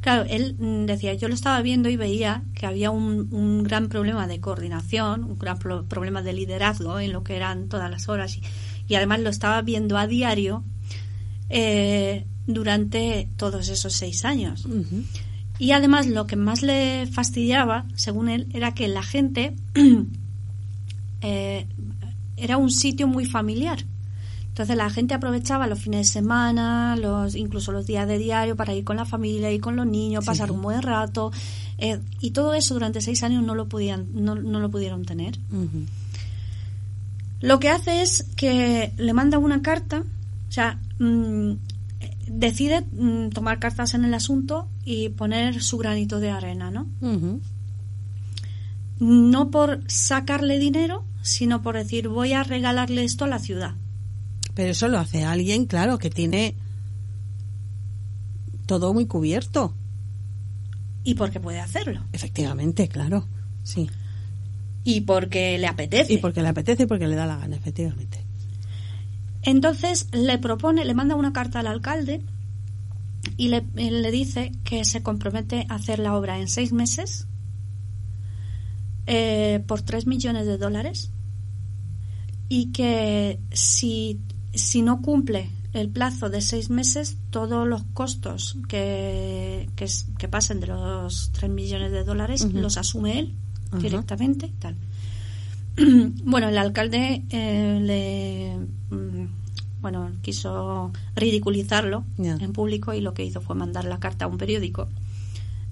Speaker 5: claro, él decía, yo lo estaba viendo y veía que había un, un gran problema de coordinación, un gran pro- problema de liderazgo en lo que eran todas las horas y, y además lo estaba viendo a diario eh, durante todos esos seis años. Y además lo que más le fastidiaba, según él, era que la gente eh, era un sitio muy familiar. Entonces la gente aprovechaba los fines de semana, los incluso los días de diario para ir con la familia, ir con los niños,
Speaker 2: Sí.
Speaker 5: pasar un buen rato. eh, y todo eso durante seis años no lo podían, no, no lo pudieron tener. Lo que hace es que le manda una carta, o sea, mm, decide mm, tomar cartas en el asunto y poner su granito de arena, ¿no? No por sacarle dinero, sino por decir voy a regalarle esto a la ciudad.
Speaker 2: Pero eso lo hace alguien, claro, que tiene todo muy cubierto.
Speaker 5: Y porque puede hacerlo.
Speaker 2: Efectivamente, claro. Sí.
Speaker 5: Y porque le apetece.
Speaker 2: Y porque le apetece y porque le da la gana, efectivamente.
Speaker 5: Entonces le propone, le manda una carta al alcalde y le, y le dice que se compromete a hacer la obra en seis meses eh, por tres millones de dólares y que si, si no cumple el plazo de seis meses, todos los costos que, que, pasen de los tres millones de dólares los asume él directamente. Tal. bueno, el alcalde eh, le mm, bueno quiso ridiculizarlo en público y lo que hizo fue mandar la carta a un periódico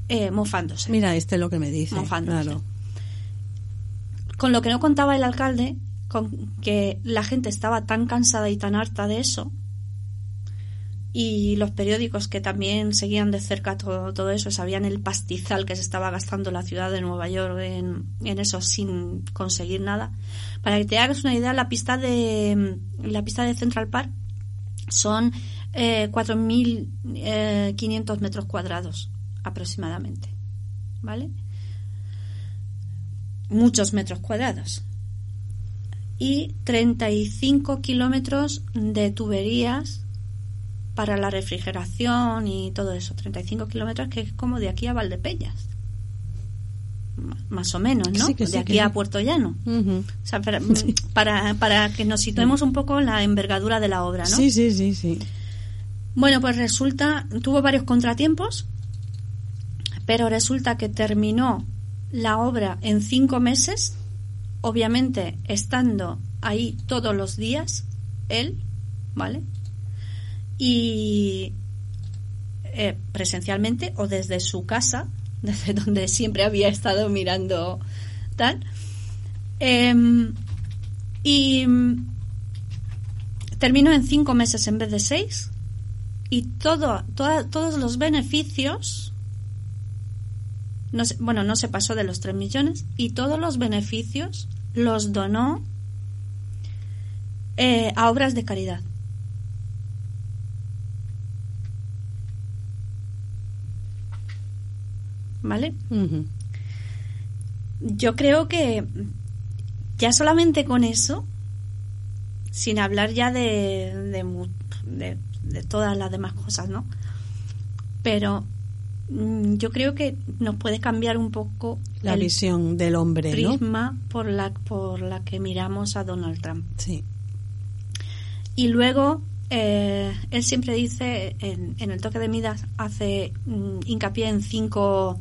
Speaker 5: eh, mofándose.
Speaker 2: Mira, este es lo que me dice.
Speaker 5: Mofándose.
Speaker 2: Claro.
Speaker 5: Con lo que no contaba el alcalde, con que la gente estaba tan cansada y tan harta de eso, y los periódicos que también seguían de cerca todo, todo eso, sabían el pastizal que se estaba gastando la ciudad de Nueva York en, en eso sin conseguir nada. Para que te hagas una idea, la pista de la pista de Central Park son eh, 4.500 metros cuadrados aproximadamente, ¿vale? Muchos metros cuadrados. Y 35 kilómetros de tuberías para la refrigeración y todo eso. 35 kilómetros que es como de aquí a Valdepeñas. M- Más o menos, ¿no?
Speaker 2: Sí, que sí,
Speaker 5: de aquí
Speaker 2: que
Speaker 5: a. Puerto Llano. O sea, para, para, para que nos situemos un poco en la envergadura de la obra, ¿no?
Speaker 2: Sí, sí, sí, sí.
Speaker 5: Bueno, pues resulta, tuvo varios contratiempos, pero resulta que terminó la obra en cinco meses, obviamente estando ahí todos los días, él, ¿vale? Y eh, presencialmente o desde su casa, desde donde siempre había estado mirando tal. Em, y mm, terminó en cinco meses en vez de seis y todo, toda- todos los beneficios, no se- bueno, no se pasó de los 3 millones, y todos los beneficios los donó eh, a obras de caridad. ¿Vale? Yo creo que ya solamente con eso, sin hablar ya de, de, mu- de- de todas las demás cosas, ¿no? Pero yo creo que nos puede cambiar un poco
Speaker 2: La visión del hombre, ¿no?
Speaker 5: prisma por la, por la que miramos a Donald Trump.
Speaker 2: Sí.
Speaker 5: Y luego, eh, él siempre dice, en, en el toque de Midas, hace mm, hincapié en cinco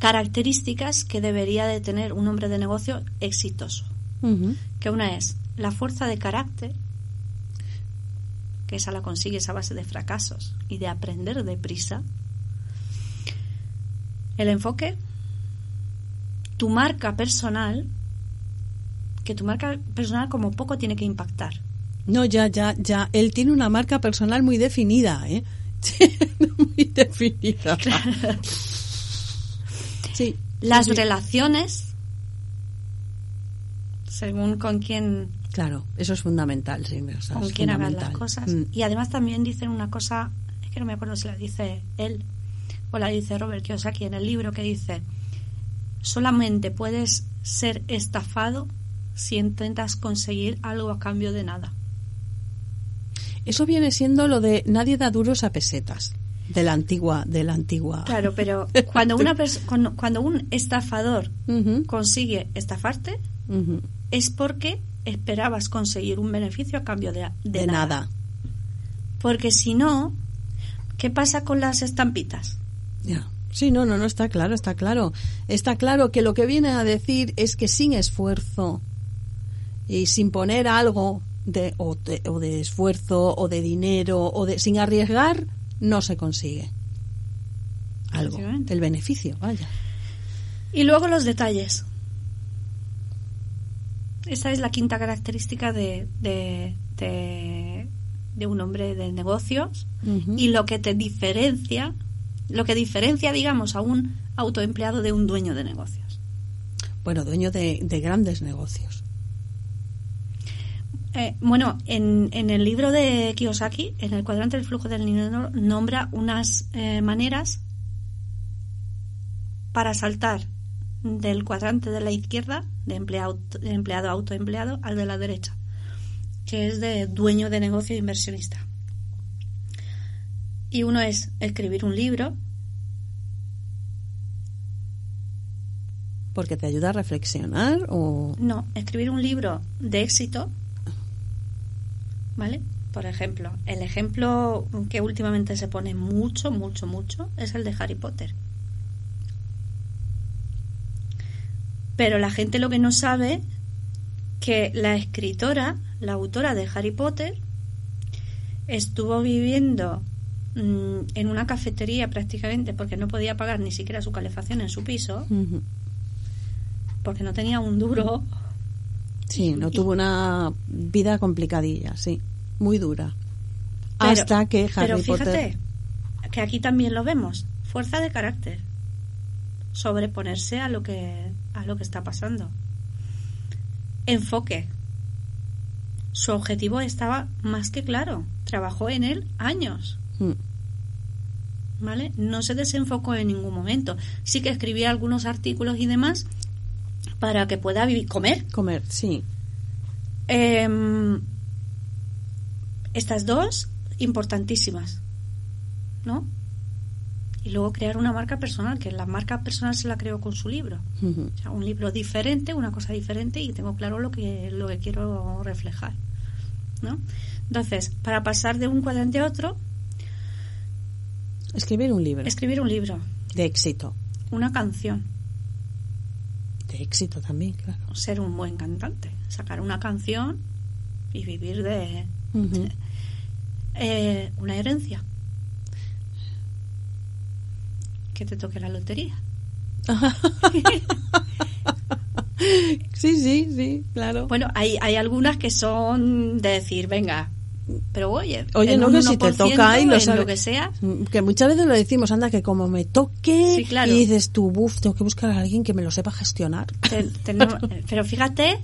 Speaker 5: características que debería de tener un hombre de negocio exitoso. Que una es la fuerza de carácter, que esa la consigues a base de fracasos y de aprender deprisa. El enfoque, tu marca personal, que tu marca personal como poco tiene que impactar.
Speaker 2: No, ya, ya, ya. Él tiene una marca personal muy definida, ¿eh? muy definida. Sí.
Speaker 5: Las
Speaker 2: sí,
Speaker 5: relaciones, según con quién,
Speaker 2: Claro, eso es fundamental, sí. o sea,
Speaker 5: con quién hagas las cosas.
Speaker 2: Mm.
Speaker 5: Y además también dicen una cosa, es que no me acuerdo si la dice él o la dice Robert Kiyosaki en el libro que dice, solamente puedes ser estafado si intentas conseguir algo a cambio de nada.
Speaker 2: Eso viene siendo lo de nadie da duros a pesetas de la antigua, de la antigua.
Speaker 5: Claro, pero cuando una cuando, cuando un estafador consigue estafarte es porque esperabas conseguir un beneficio a cambio de, de
Speaker 2: De,
Speaker 5: nada.
Speaker 2: nada.
Speaker 5: Porque si no, ¿qué pasa con las estampitas?
Speaker 2: Ya. Sí, no, no, no está claro, está claro. Está claro que lo que viene a decir es que sin esfuerzo y sin poner algo de, o, de, o de esfuerzo o de dinero o de sin arriesgar no se consigue algo, el beneficio, vaya.
Speaker 5: Y luego los detalles. Esta es la quinta característica de, de, de, de un hombre de negocios y lo que te diferencia, lo que diferencia, digamos, a un autoempleado de un dueño de negocios.
Speaker 2: Bueno, dueño de, de grandes negocios.
Speaker 5: Eh, bueno, en, en el libro de Kiyosaki, en el cuadrante del flujo del dinero, nombra unas eh, maneras para saltar del cuadrante de la izquierda, de empleado, de empleado autoempleado, al de la derecha, que es de dueño de negocio e inversionista. Y uno es escribir un libro,
Speaker 2: Porque te ayuda a reflexionar o...
Speaker 5: no, escribir un libro de éxito, ¿vale? Por ejemplo, el ejemplo que últimamente se pone mucho, mucho, mucho es el de Harry Potter. Pero la gente lo que no sabe que la escritora, la autora de Harry Potter, estuvo viviendo mm, en una cafetería prácticamente porque no podía pagar ni siquiera su calefacción en su piso, porque no tenía un duro
Speaker 2: Sí, no tuvo una vida complicadilla, sí, muy dura.
Speaker 5: Pero-
Speaker 2: hasta que Harry
Speaker 5: pero fíjate
Speaker 2: Potter...
Speaker 5: que aquí también lo vemos. Fuerza de carácter. Sobreponerse a lo que, a lo que está pasando. Enfoque. Su objetivo estaba más que claro. Trabajó en él años.
Speaker 2: Mm,
Speaker 5: ¿Vale? No se desenfocó en ningún momento. Sí que escribía algunos artículos y demás para que pueda vivir, comer.
Speaker 2: Comer, sí.
Speaker 5: Em, estas dos, importantísimas. ¿No? Y luego crear una marca personal, que la marca personal se la creó con su libro. O sea, un libro diferente, una cosa diferente y tengo claro lo que, lo que quiero reflejar. ¿No? Entonces, para pasar de un cuadrante a otro,
Speaker 2: Escribir un libro
Speaker 5: escribir un libro,
Speaker 2: de éxito.
Speaker 5: una canción,
Speaker 2: De éxito también, claro.
Speaker 5: ser un buen cantante, sacar una canción y vivir de eh, una herencia. Que te toque la lotería.
Speaker 2: Sí, sí, sí, claro.
Speaker 5: Bueno, hay, hay algunas que son de decir, venga, pero oye,
Speaker 2: Oye,
Speaker 5: en
Speaker 2: no,
Speaker 5: un
Speaker 2: que si te
Speaker 5: 1%,
Speaker 2: toca ahí lo
Speaker 5: en
Speaker 2: sabe-
Speaker 5: lo que sea,
Speaker 2: Mm, Que muchas veces lo decimos, anda, que como me toque
Speaker 5: Sí, claro.
Speaker 2: y dices tú, buf, tengo que buscar a alguien que me lo sepa gestionar.
Speaker 5: Te- tenemos- pero fíjate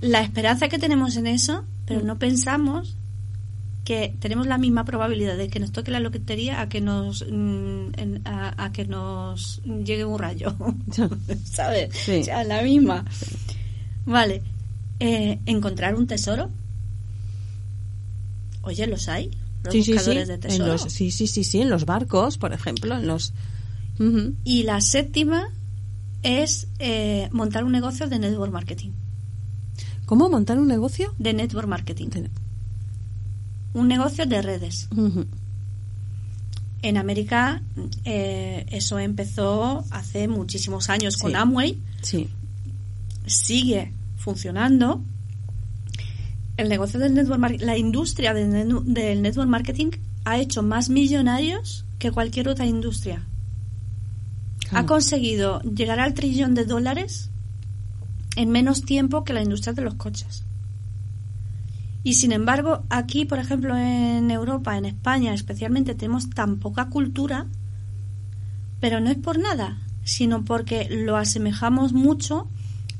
Speaker 5: la esperanza que tenemos en eso, pero no pensamos que tenemos la misma probabilidad de que nos toque la lotería a que nos mm, a, a que nos llegue un rayo, ¿sabes?
Speaker 2: Sí.
Speaker 5: O sea, la misma. Vale. Eh, encontrar un tesoro. Oye, los hay. Los
Speaker 2: sí, sí, sí.
Speaker 5: buscadores de
Speaker 2: En
Speaker 5: tesoro.
Speaker 2: los, sí, sí, sí, sí, en los barcos, por ejemplo, en los...
Speaker 5: Y la séptima es eh, montar un negocio de network marketing.
Speaker 2: ¿Cómo montar un negocio?
Speaker 5: De network marketing.
Speaker 2: De-
Speaker 5: Un negocio de redes. En América eh, eso empezó hace muchísimos años con
Speaker 2: Sí.
Speaker 5: Amway.
Speaker 2: Sí.
Speaker 5: Sigue funcionando. El negocio del network marketing, la industria del, net- del network marketing ha hecho más millonarios que cualquier otra industria. Ha conseguido llegar al trillón de dólares en menos tiempo que la industria de los coches. Y sin embargo, aquí, por ejemplo, en Europa, en España especialmente, tenemos tan poca cultura, pero no es por nada, sino porque lo asemejamos mucho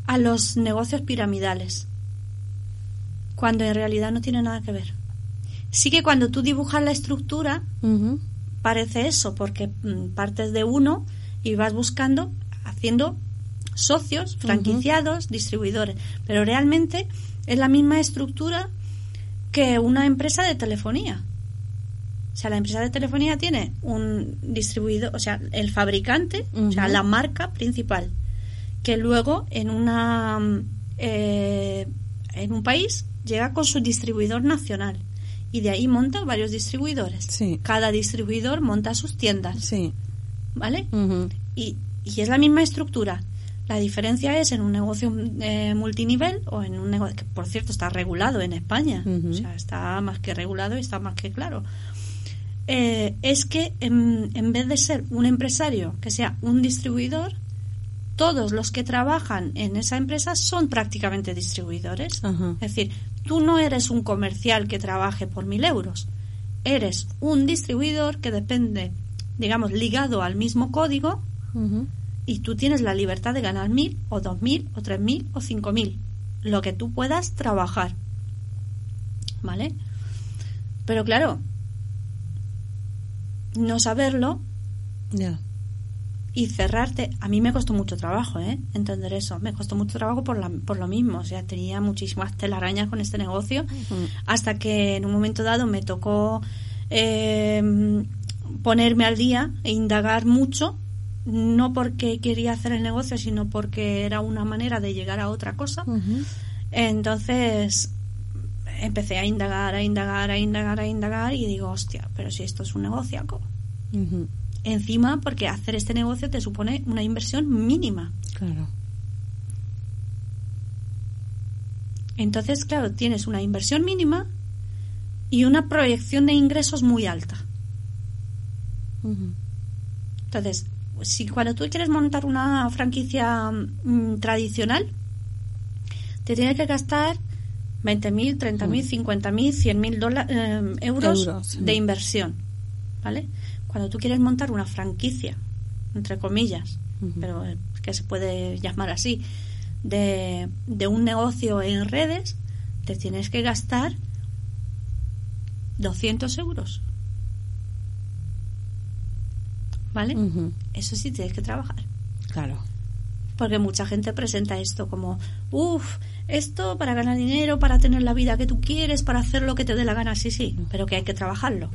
Speaker 5: a los negocios piramidales, cuando en realidad no tiene nada que ver. Sí que cuando tú dibujas la estructura, parece eso, porque mm, partes de uno y vas buscando, haciendo socios, franquiciados, distribuidores. Pero realmente es la misma estructura que una empresa de telefonía. O sea, la empresa de telefonía tiene un distribuidor, o sea, el fabricante, o sea, la marca principal, que luego en una mm, eh, en un país llega con su distribuidor nacional y de ahí monta varios distribuidores.
Speaker 2: Sí.
Speaker 5: Cada distribuidor monta sus tiendas,
Speaker 2: Sí.
Speaker 5: ¿vale? Y, y es la misma estructura. La diferencia es en un negocio eh, multinivel o en un negocio que, por cierto, está regulado en España. O sea, está más que regulado y está más que claro. Eh, es que en, en vez de ser un empresario que sea un distribuidor, todos los que trabajan en esa empresa son prácticamente distribuidores. Es decir, tú no eres un comercial que trabaje por mil euros. Eres un distribuidor que depende, digamos, ligado al mismo código y tú tienes la libertad de ganar mil o dos mil o tres mil o cinco mil, lo que tú puedas trabajar. ¿Vale? Pero claro, no saberlo
Speaker 2: Ya.
Speaker 5: Y cerrarte, a mí me costó mucho trabajo, ¿eh? Entender eso. Me costó mucho trabajo por, la, por lo mismo. O sea, tenía muchísimas telarañas con este negocio hasta que en un momento dado me tocó eh, ponerme al día e indagar mucho, no porque quería hacer el negocio, sino porque era una manera de llegar a otra cosa. Entonces empecé a indagar, a indagar, a indagar, a indagar y digo, hostia, pero si esto es un negocio,
Speaker 2: Ujú.
Speaker 5: Encima porque hacer este negocio te supone una inversión mínima.
Speaker 2: Claro.
Speaker 5: Entonces, claro, tienes una inversión mínima y una proyección de ingresos muy alta. Entonces, si cuando tú quieres montar una franquicia mm, tradicional, te tienes que gastar 20.000, 30.000, 50.000, 100.000 dola- eh, euros,
Speaker 2: Euros, sí.
Speaker 5: de inversión, ¿vale? Cuando tú quieres montar una franquicia, entre comillas, pero eh, que se puede llamar así, de, de un negocio en redes, te tienes que gastar 200 euros. ¿Vale? Eso sí tienes que trabajar.
Speaker 2: Claro.
Speaker 5: Porque mucha gente presenta esto como, uff, esto para ganar dinero, para tener la vida que tú quieres, para hacer lo que te dé la gana, sí, sí, pero que hay que trabajarlo.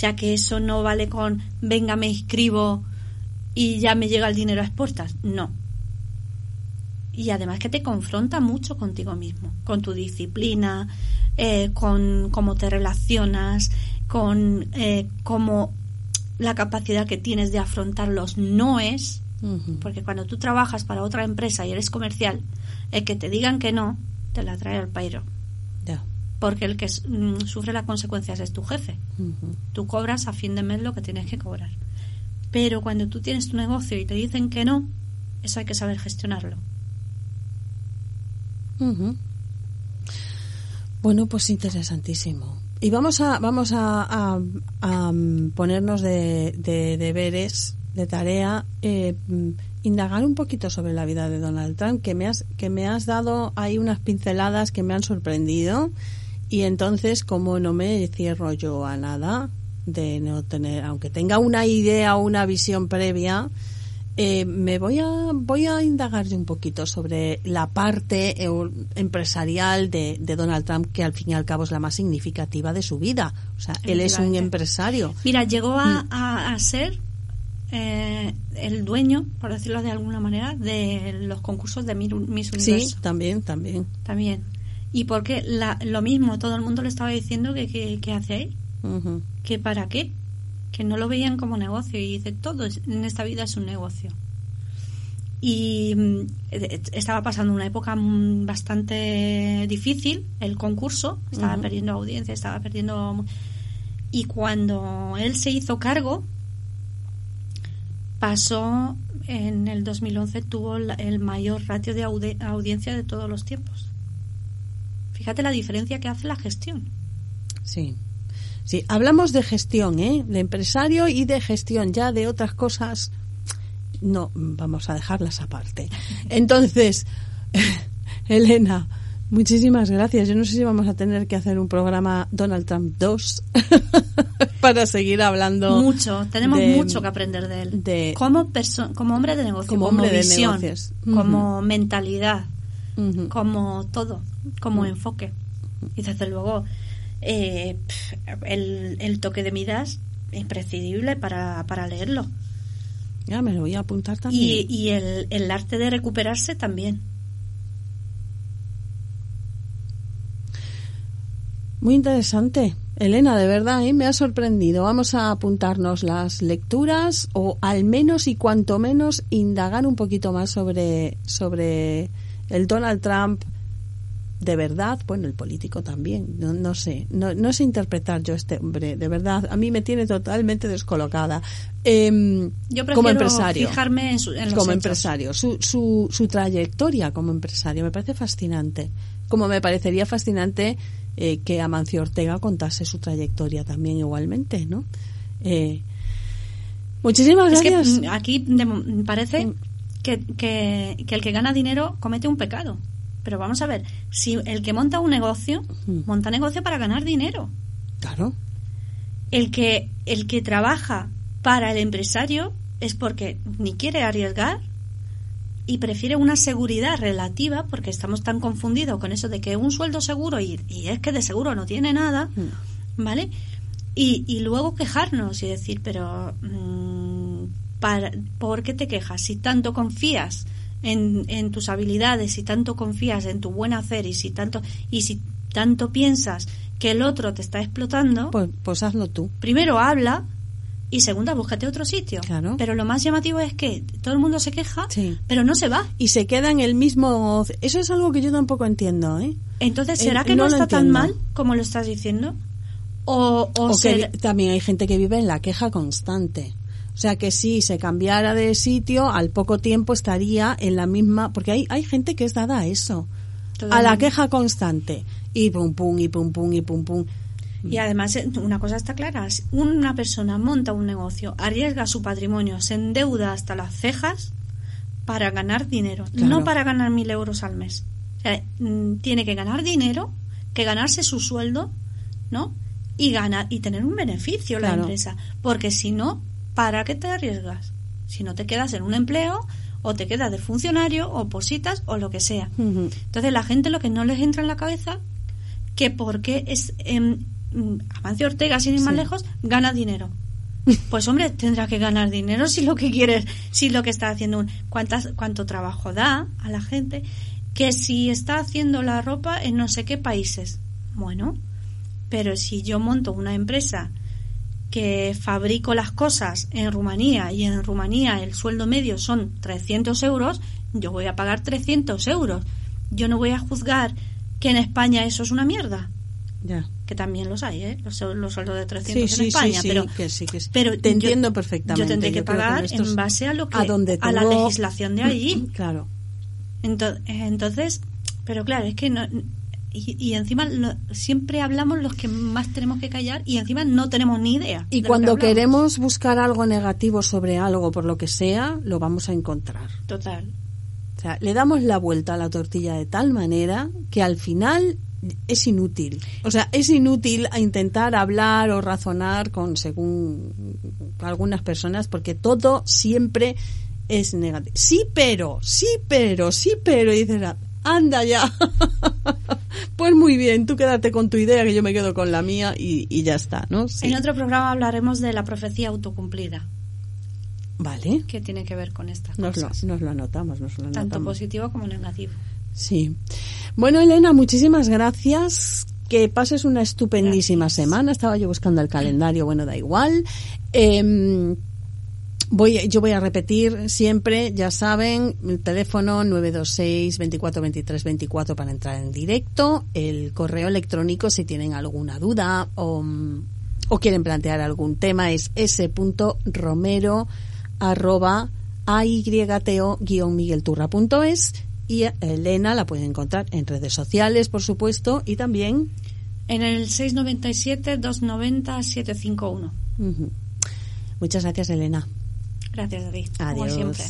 Speaker 5: O sea, que eso no vale con, venga, me inscribo y ya me llega el dinero a expuestas. No. Y además que te confronta mucho contigo mismo, con tu disciplina, eh, con cómo te relacionas, con eh, cómo la capacidad que tienes de afrontar los noes,
Speaker 2: Ujú.
Speaker 5: porque cuando tú trabajas para otra empresa y eres comercial, el que te digan que no, te la trae al pairo. Porque el que mm, sufre las consecuencias es tu jefe. Tú cobras a fin de mes lo que tienes que cobrar. Pero cuando tú tienes tu negocio y te dicen que no, eso hay que saber gestionarlo.
Speaker 2: Ujú. Bueno, pues interesantísimo. Y vamos a vamos a, a- a, mm, ponernos de, de deberes, de tarea, eh, mm, indagar un poquito sobre la vida de Donald Trump, que me has que me has dado ahí unas pinceladas que me han sorprendido. Y entonces, como no me cierro yo a nada de no tener, aunque tenga una idea o una visión previa, eh, me voy a voy a indagar yo un poquito sobre la parte eh, empresarial de, de Donald Trump que al fin y al cabo es la más significativa de su vida. O sea él es un empresario.
Speaker 5: Mira, llegó a, a- a ser eh, el dueño, por decirlo de alguna manera, de los concursos de Miss
Speaker 2: sí
Speaker 5: Universo.
Speaker 2: también también.
Speaker 5: También. Y porque la, lo mismo, todo el mundo le estaba diciendo que, que, que hace ahí,
Speaker 2: Ujú.
Speaker 5: que para qué, que no lo veían como negocio. Y dice, todo es- en esta vida es un negocio. Y mm, eh, estaba pasando una época mm, bastante difícil, el concurso, estaba perdiendo audiencia, estaba perdiendo... Y cuando él se hizo cargo, pasó en el 2011, tuvo el mayor ratio de audiencia de todos los tiempos. Fíjate la diferencia que hace la gestión.
Speaker 2: sí. Sí hablamos de gestión eh de empresario y de gestión ya de otras cosas. No vamos a dejarlas aparte. Entonces Elena muchísimas gracias. Yo no sé si vamos a tener que hacer un programa Donald Trump 2 para seguir hablando
Speaker 5: Mucho, tenemos
Speaker 2: de-
Speaker 5: mucho que aprender de él.
Speaker 2: de-
Speaker 5: como, como hombre de negocio,
Speaker 2: Como
Speaker 5: como,
Speaker 2: hombre de
Speaker 5: visión,
Speaker 2: negocios.
Speaker 5: como mentalidad, Como todo, como enfoque. Y desde luego, eh, el, el toque de Midas, imprescindible para, para leerlo.
Speaker 2: ya me lo voy a apuntar también
Speaker 5: Y, y el, el arte de recuperarse también.
Speaker 2: Muy interesante. Elena, de verdad, ¿eh? me ha sorprendido. Vamos a apuntarnos las lecturas o al menos y cuanto menos indagar un poquito más sobre, sobre el Donald Trump de verdad, bueno, el político también, no, no sé, no, no sé interpretar yo este hombre, de verdad, a mí me tiene totalmente descolocada. Em,
Speaker 5: Yo prefiero
Speaker 2: como empresario
Speaker 5: fijarme en, su- en los
Speaker 2: como
Speaker 5: hechos.
Speaker 2: empresario, su, su, su trayectoria como empresario me parece fascinante. Como me parecería fascinante eh, que Amancio Ortega contase su trayectoria también igualmente, ¿no? Eh, muchísimas
Speaker 5: Es que
Speaker 2: gracias.
Speaker 5: mm, aquí de parece que, que, que el que gana dinero comete un pecado. Pero vamos a ver, si el que monta un negocio,
Speaker 2: Mm.
Speaker 5: monta negocio para ganar dinero.
Speaker 2: Claro,
Speaker 5: El que, el que trabaja para el empresario es porque ni quiere arriesgar y prefiere una seguridad relativa, porque estamos tan confundidos con eso de que un sueldo seguro y, y es que de seguro no tiene nada,
Speaker 2: Mm.
Speaker 5: ¿vale? Y, y luego quejarnos y decir, pero mm, para, ¿por qué te quejas? Si tanto confías en, en tus habilidades, si tanto confías en tu buen hacer y si tanto, y si tanto piensas que el otro te está explotando,
Speaker 2: pues, pues hazlo tú.
Speaker 5: primero habla y segunda búscate otro sitio.
Speaker 2: Claro.
Speaker 5: Pero lo más llamativo es que todo el mundo se queja,
Speaker 2: Sí.
Speaker 5: pero no se va.
Speaker 2: Y se queda en el mismo... Eso es algo que yo tampoco entiendo, ¿eh?
Speaker 5: Entonces, ¿será
Speaker 2: Eh,
Speaker 5: que no, está tan mal como lo estás diciendo? O, o,
Speaker 2: O que
Speaker 5: será-
Speaker 2: vi- también hay gente que vive en la queja constante. O sea que si se cambiara de sitio, al poco tiempo estaría en la misma, porque hay, hay gente que es dada a eso, a la queja constante. Y pum pum, y pum pum, y pum pum.
Speaker 5: Y además, eh, una cosa está clara, si una persona monta un negocio, arriesga su patrimonio, se endeuda hasta las cejas para ganar dinero,
Speaker 2: Claro.
Speaker 5: no para ganar mil euros al mes. O sea, mm, tiene que ganar dinero, que ganarse su sueldo, ¿no? Y ganar y tener un beneficio la empresa, porque si no, ¿para qué te arriesgas? Si no te quedas en un empleo o te quedas de funcionario o positas o lo que sea. Entonces la gente lo que no les entra en la cabeza que porque es mm, Amancio Ortega sin ir más
Speaker 2: Sí.
Speaker 5: lejos gana dinero. Pues hombre, tendrá que ganar dinero si lo que quieres, si lo que está haciendo, un, cuántas, cuánto trabajo da a la gente, que si está haciendo la ropa en no sé qué países. Bueno, pero si yo monto una empresa que fabrico las cosas en Rumanía y en Rumanía el sueldo medio son 300 euros, yo voy a pagar 300 euros. Yo no voy a juzgar que en España eso es una mierda,
Speaker 2: Ya.
Speaker 5: que también los hay, ¿eh? los, los sueldos de 300
Speaker 2: Sí,
Speaker 5: en
Speaker 2: sí,
Speaker 5: España,
Speaker 2: sí,
Speaker 5: pero,
Speaker 2: que que
Speaker 5: pero
Speaker 2: Te
Speaker 5: yo-
Speaker 2: entiendo perfectamente.
Speaker 5: Yo tendré que
Speaker 2: Yo creo que
Speaker 5: pagar en base a lo que
Speaker 2: a donde
Speaker 5: a la legislación de allí.
Speaker 2: Claro.
Speaker 5: Ento- Entonces, pero claro, es que no, y, y encima lo- siempre hablamos los que más tenemos que callar y encima no tenemos ni idea.
Speaker 2: Y cuando
Speaker 5: que
Speaker 2: queremos buscar algo negativo sobre algo, por lo que sea, lo vamos a encontrar.
Speaker 5: Total.
Speaker 2: O sea, le damos la vuelta a la tortilla de tal manera que al final es inútil. O sea, es inútil a intentar hablar o razonar con según algunas personas porque todo siempre es negativo. Sí, pero, sí, pero, sí, pero. Y dices, anda ya. pues muy bien, tú quédate con tu idea que yo me quedo con la mía y, y ya está, ¿no? Sí.
Speaker 5: En otro programa hablaremos de la profecía autocumplida,
Speaker 2: Vale.
Speaker 5: que tiene que ver con estas
Speaker 2: Nos lo,
Speaker 5: cosas,
Speaker 2: nos lo anotamos, nos lo anotamos.
Speaker 5: tanto positivo como negativo.
Speaker 2: Sí. Bueno, Elena, muchísimas gracias. Que pases una estupendísima semana. Estaba yo buscando el calendario, bueno, da igual. Em, voy, yo voy a repetir siempre, ya saben, el teléfono 926 24 23 24 para entrar en directo, el correo electrónico si tienen alguna duda o, o quieren plantear algún tema es s.romero arroba ayto-miguelturra.es y a Elena la pueden encontrar en redes sociales, por supuesto, y también
Speaker 5: En el 697-290-751.
Speaker 2: ujú. Muchas gracias, Elena.
Speaker 5: Gracias, David. Adiós. Como siempre.